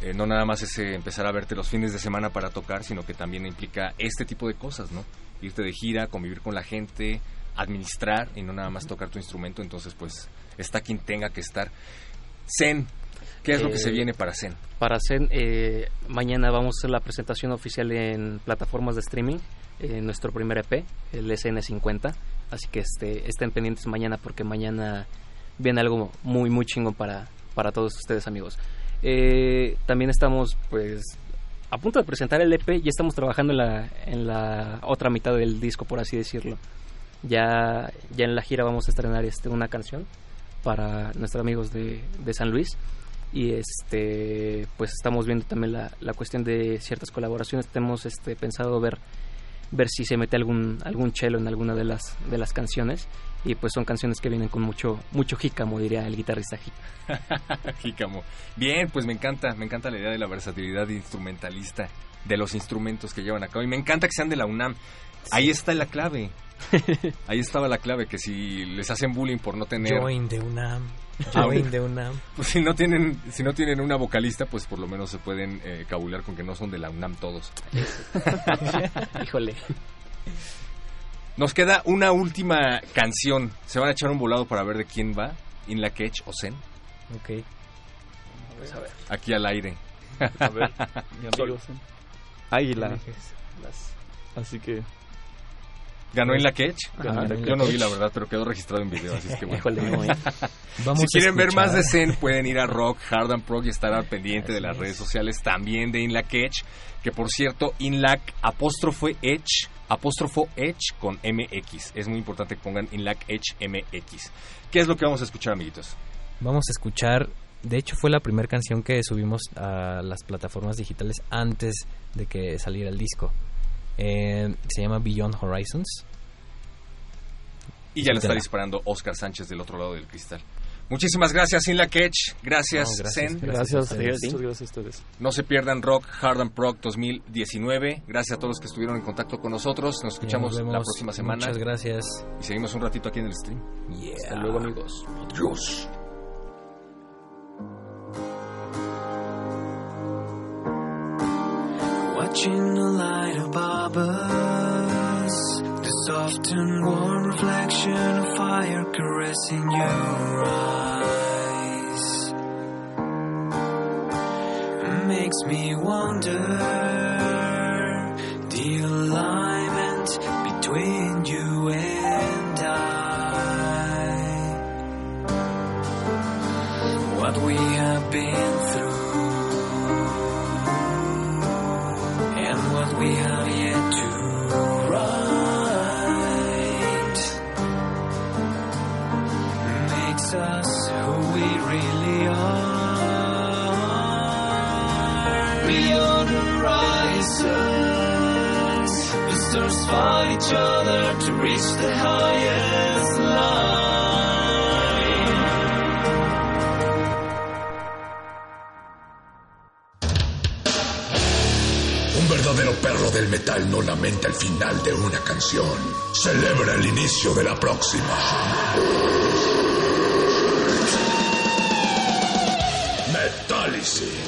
Eh, no nada más es eh, empezar a verte los fines de semana para tocar, sino que también implica este tipo de cosas, ¿no? Irte de gira, convivir con la gente, administrar y no nada más tocar tu instrumento. Entonces, pues, está quien tenga que estar. Zen, ¿qué es lo que Eh, se viene para Zen? Para Zen, eh, mañana vamos a hacer la presentación oficial en plataformas de streaming, en nuestro primer EP, el SN50. Así que este, estén pendientes mañana porque mañana viene algo muy, muy chingón para, para todos ustedes, amigos. Eh, también estamos, pues, a punto de presentar el EP y estamos trabajando en la, en la otra mitad del disco, por así decirlo. Ya, ya en la gira vamos a estrenar este, una canción para nuestros amigos de, de San Luis. Y este pues estamos viendo también la, la cuestión de ciertas colaboraciones. Tenemos este pensado ver ver si se mete algún algún chelo en alguna de las de las canciones y pues son canciones que vienen con mucho mucho jícamo diría el guitarrista Jí- Jícamo. Bien, pues me encanta, me encanta la idea de la versatilidad instrumentalista de los instrumentos que llevan a cabo y me encanta que sean de la UNAM. Ahí está la clave. Ahí estaba la clave que si les hacen bullying por no tener Join de UNAM Join de UNAM pues si no tienen si no tienen una vocalista, pues por lo menos se pueden eh, cabulear con que no son de la UNAM todos. híjole Nos queda una última canción. Se van a echar un volado para ver de quién va, In La Ketch o Zen, ok aquí al aire. A ver, mi amigo Zen. Águila. Así que ¿Ganó In La La Yo no vi la verdad, pero quedó registrado en video, así es que bueno. híjole no, eh. Vamos si a quieren ver más de escuchar- Zen, pueden ir a Rock, Hard and Prog y estar al pendiente de las redes sociales también de Inlac Edge, que por cierto, Inlac apóstrofo Edge, apóstrofo Edge con MX. Es muy importante que pongan Inlac Edge MX. ¿Qué es lo que vamos a escuchar, amiguitos? Vamos a escuchar, de hecho fue la primera canción que subimos a las plataformas digitales antes de que saliera el disco. Eh, se llama Beyond Horizons. Y ya le está disparando Oscar Sánchez del otro lado del cristal. Muchísimas gracias, Inlac Edge. Gracias, No, gracias, Zen. gracias, a ustedes. muchas gracias a ustedes. No se pierdan Rock, Hard and Prog 2019. Gracias a todos los que estuvieron en contacto con nosotros. Nos escuchamos nos la próxima semana. Muchas gracias. Y seguimos un ratito aquí en el stream. hasta luego amigos Adiós. Watching the light above us. The soft and warm reflection of fire caressing your eyes makes me wonder the alignment between you and I. What we have been fight each other to reach the highest. Un verdadero perro del metal no lamenta el final de una canción. Celebra el inicio de la próxima. Metálisis.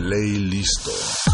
Play listo.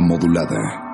Modulada.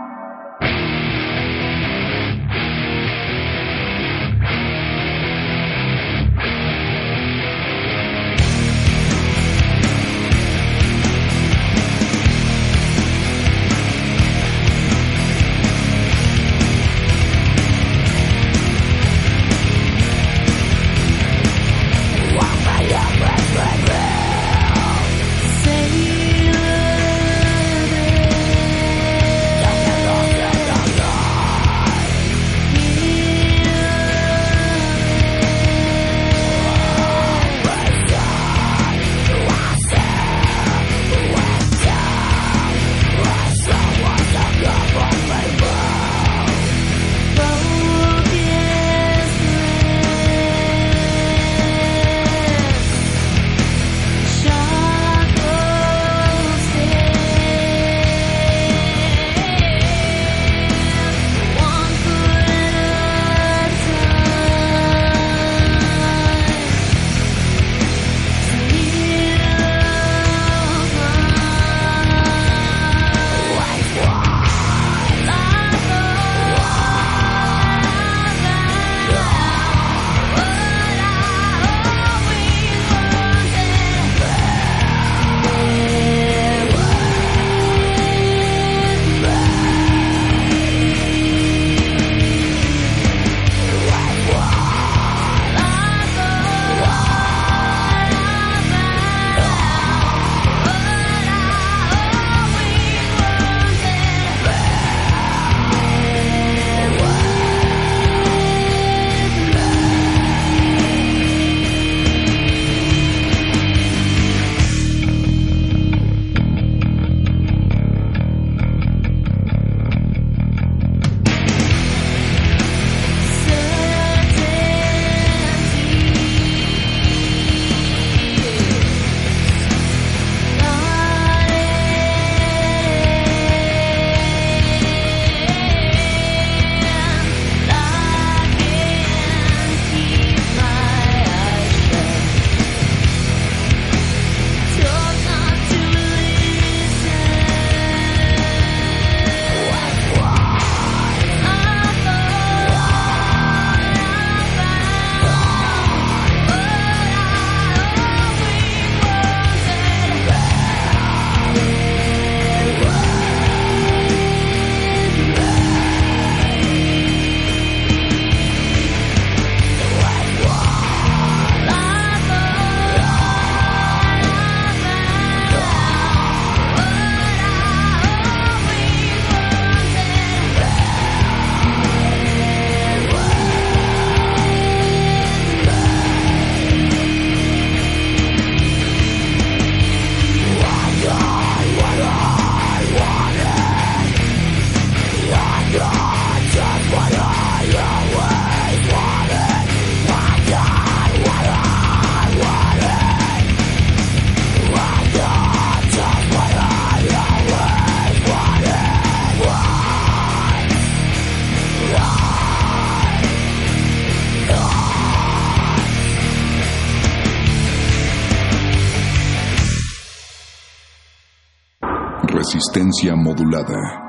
Resistencia modulada.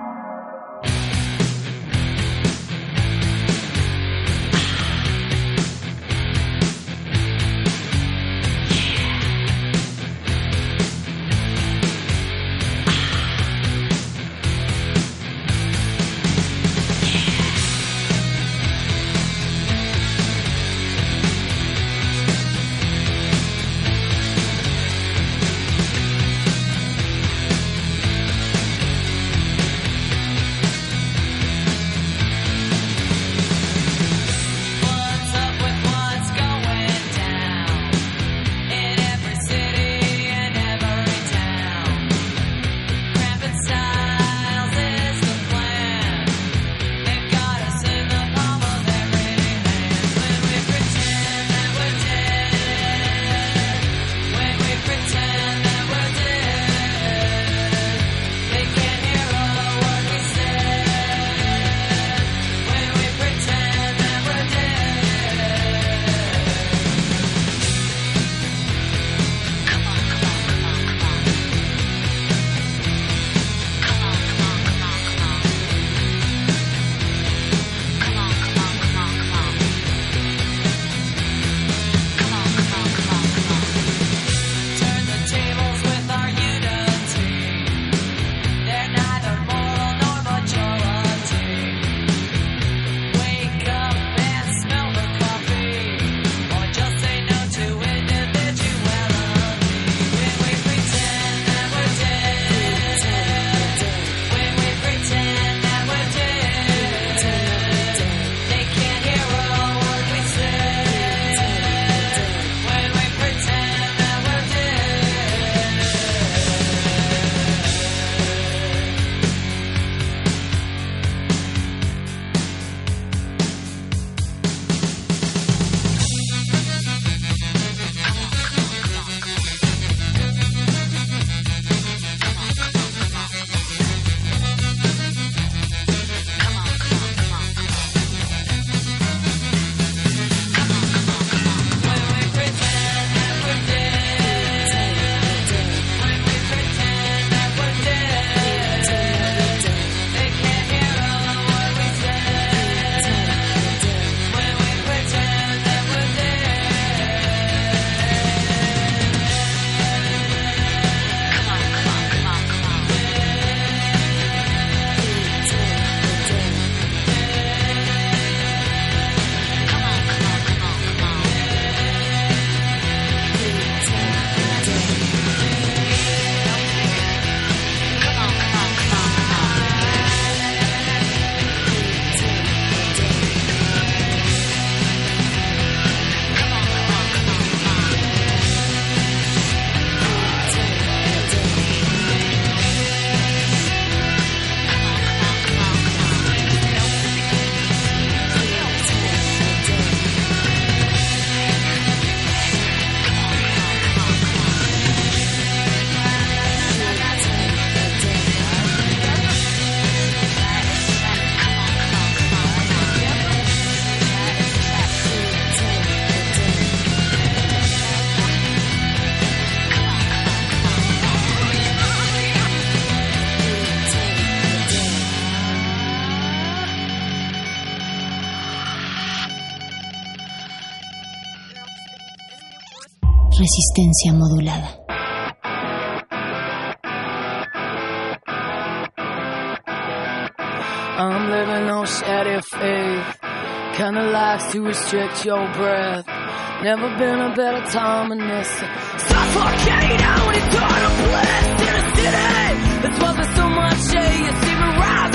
resistencia modulada. I'm living on shattered faith. Kinda likes to restrict your breath. Never been a better time than this. Suffocate out into a bliss in a city. That's why there's so much hate. It's even rising.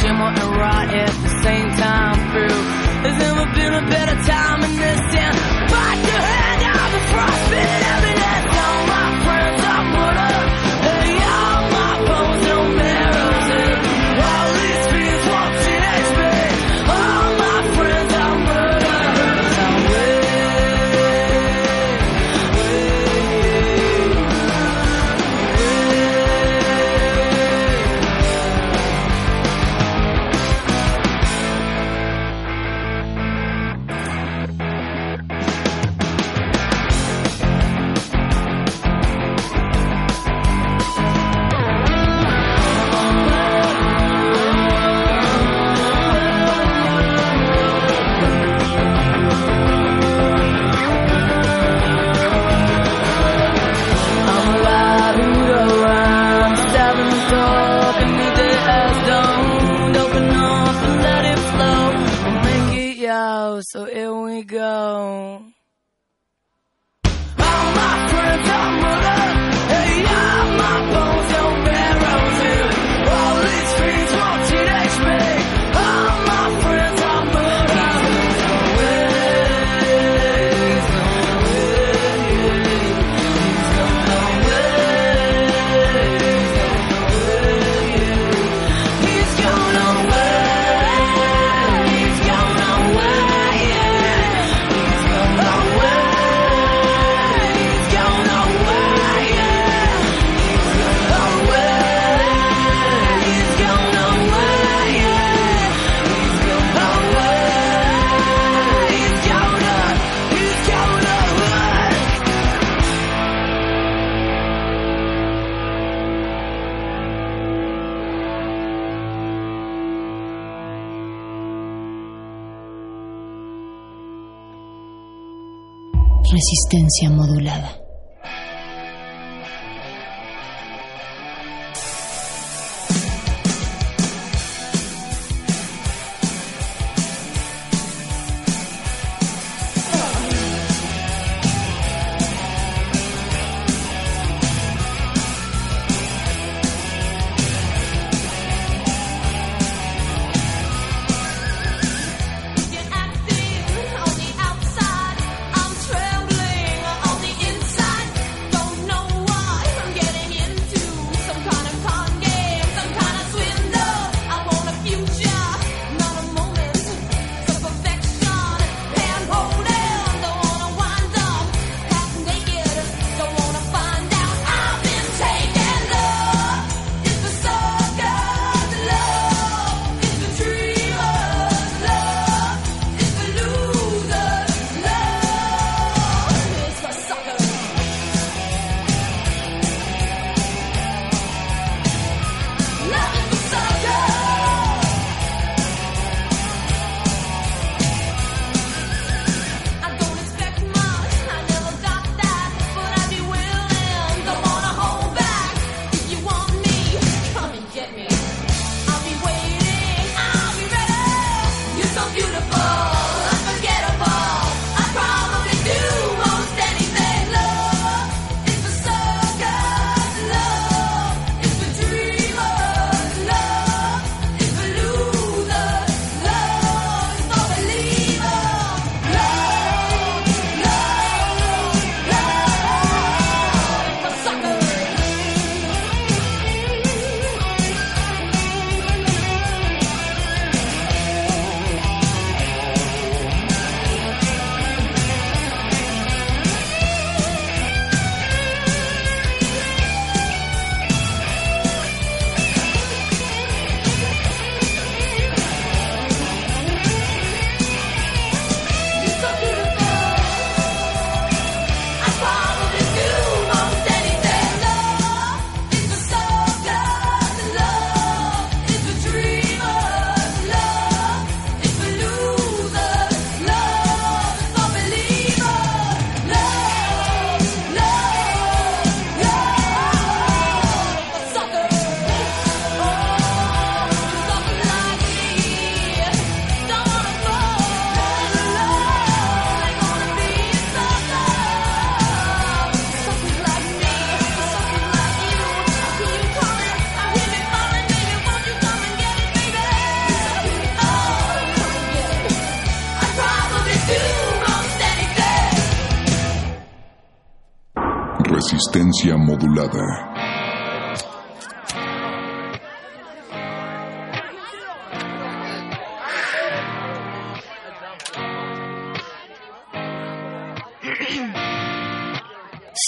simmer and rot resistencia modulada.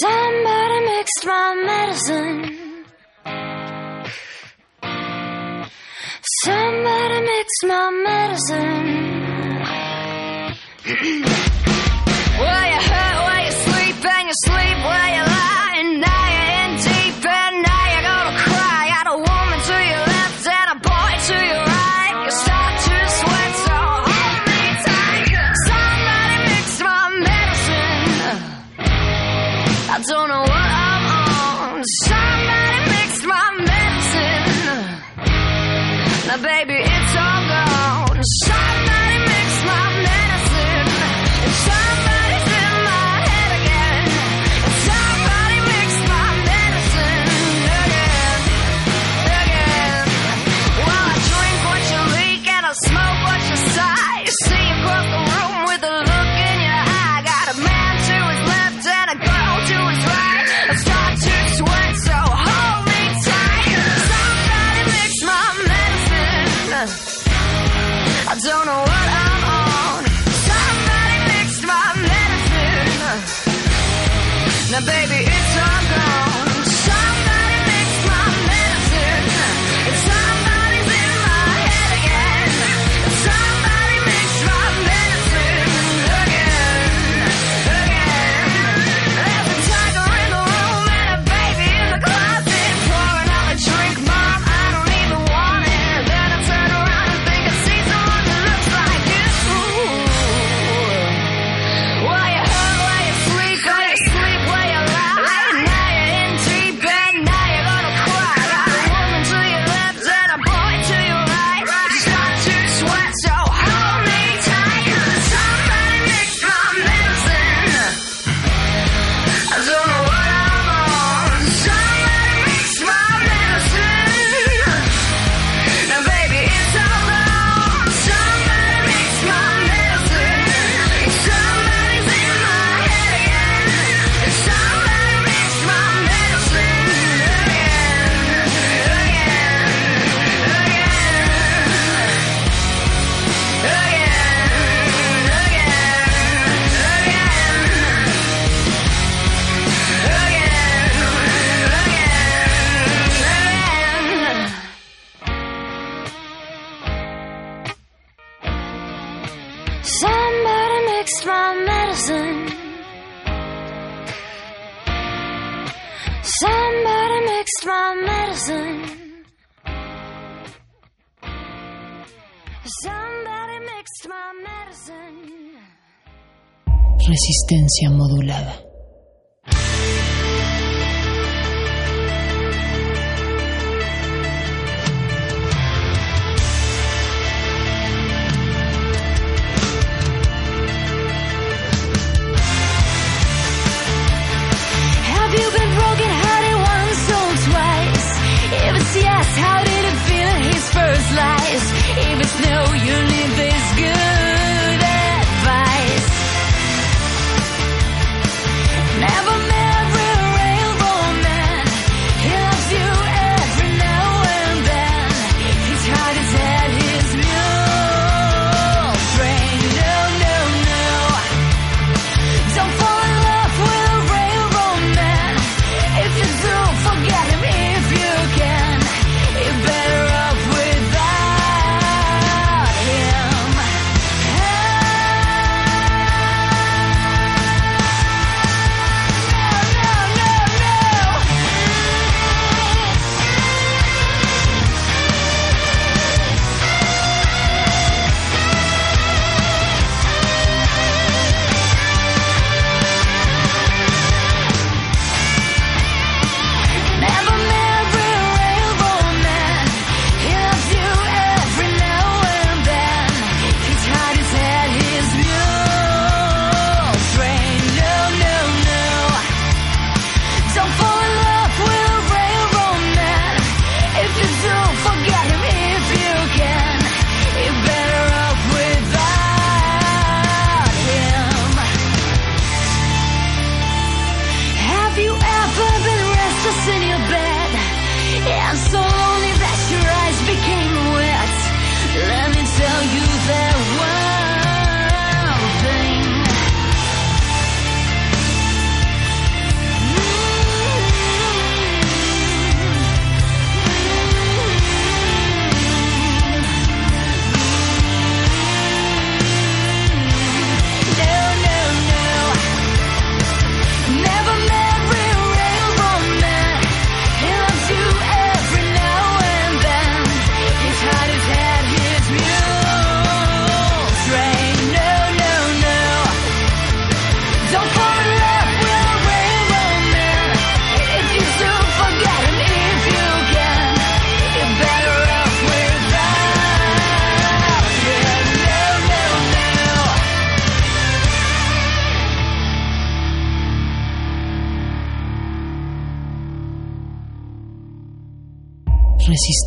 Somebody mixed my medicine. Somebody mixed my medicine. modulada.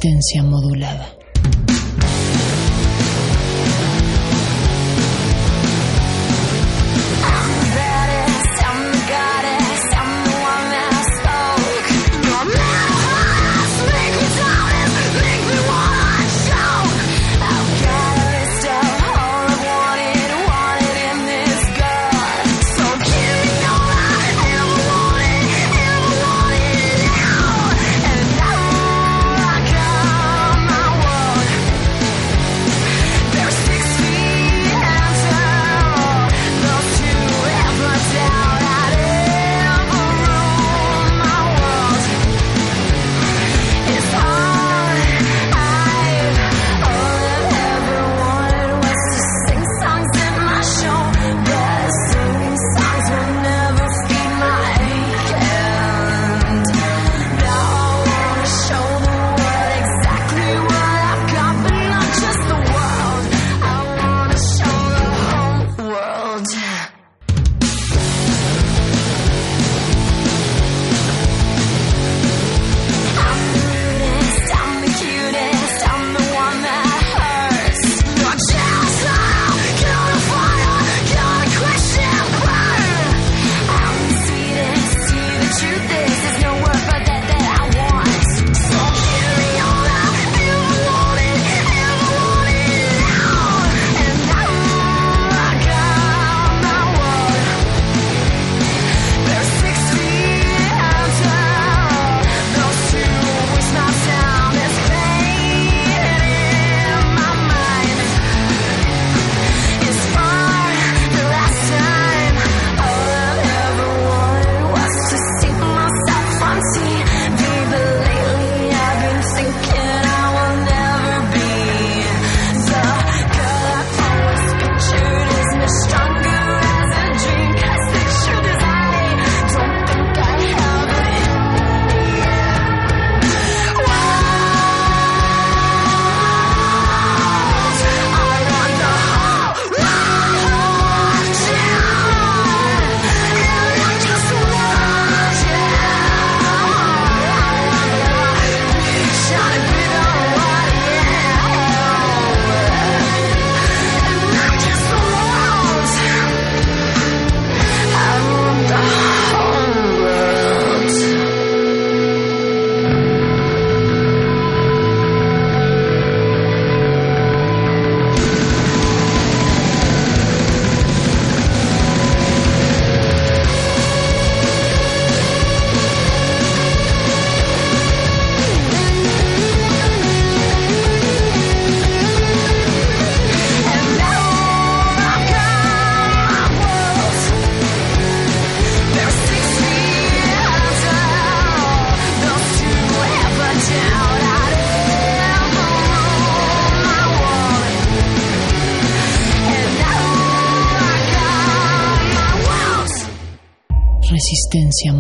Modulada. Resistencia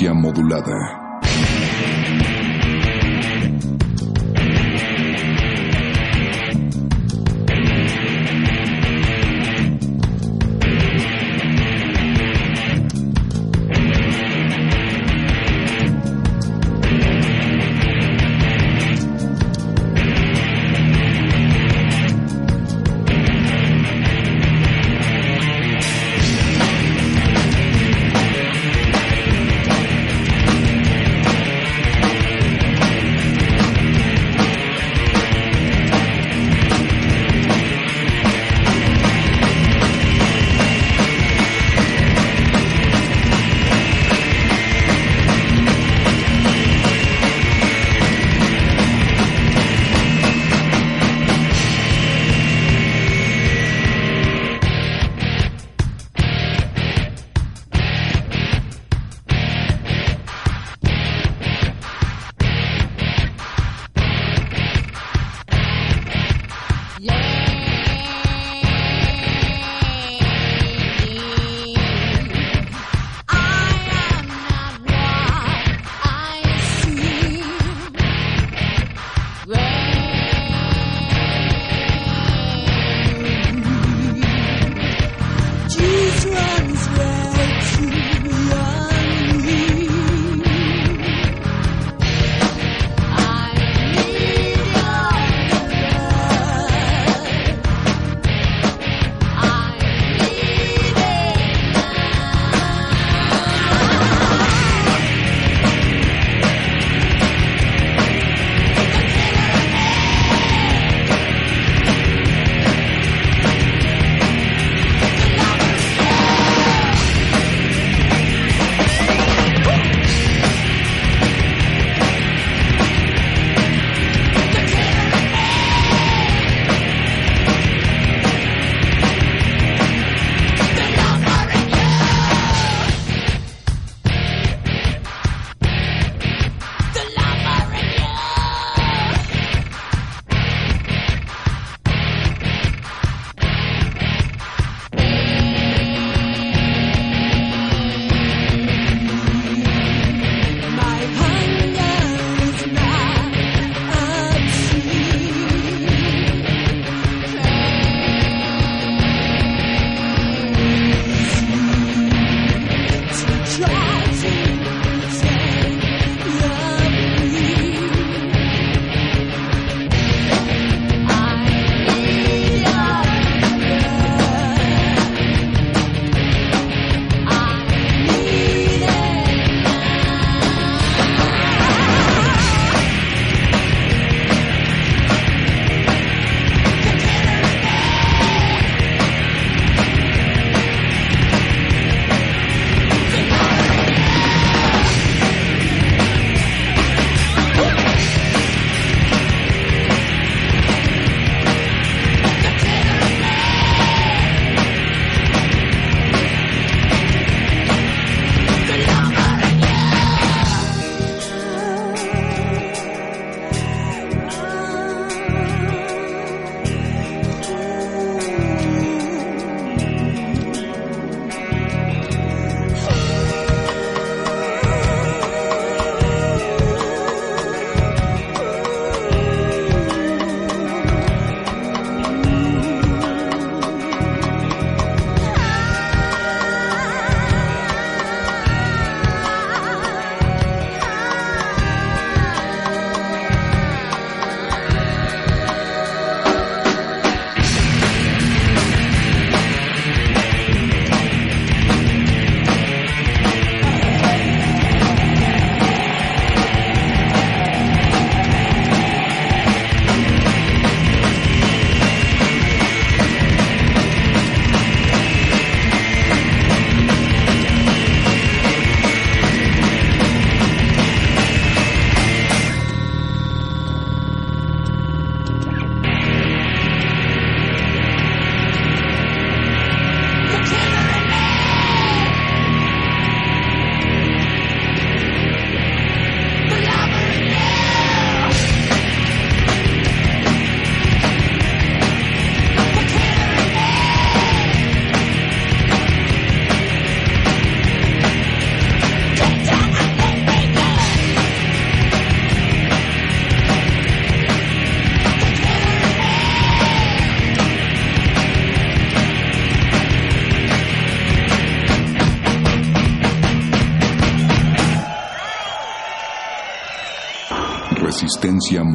Modulada.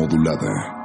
Modulada.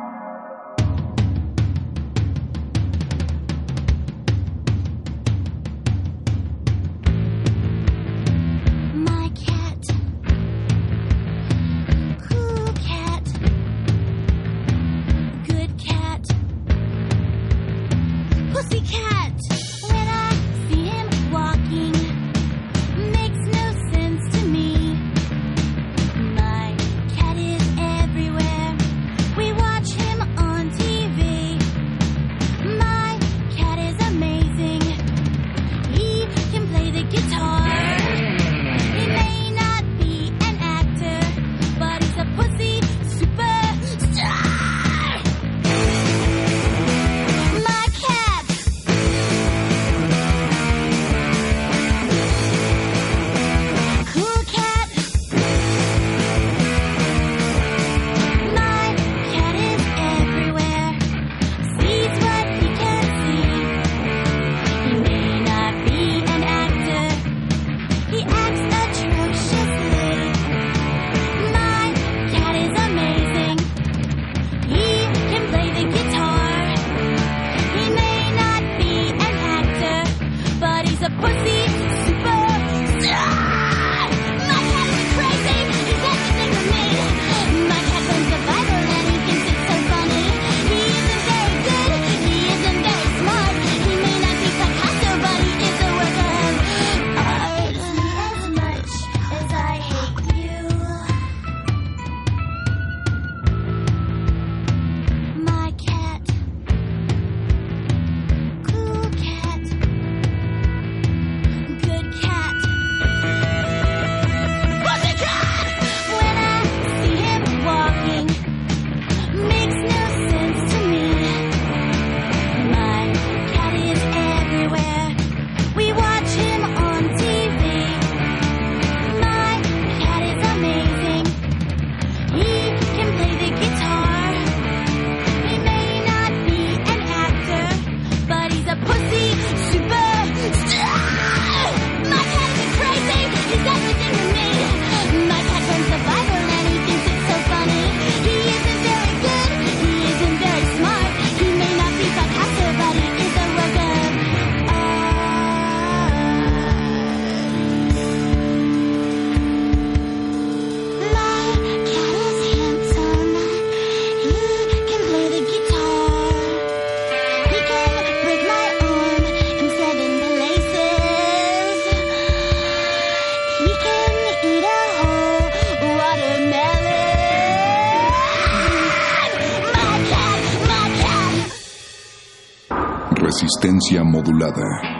Modulada.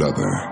Resistencia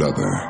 Resistencia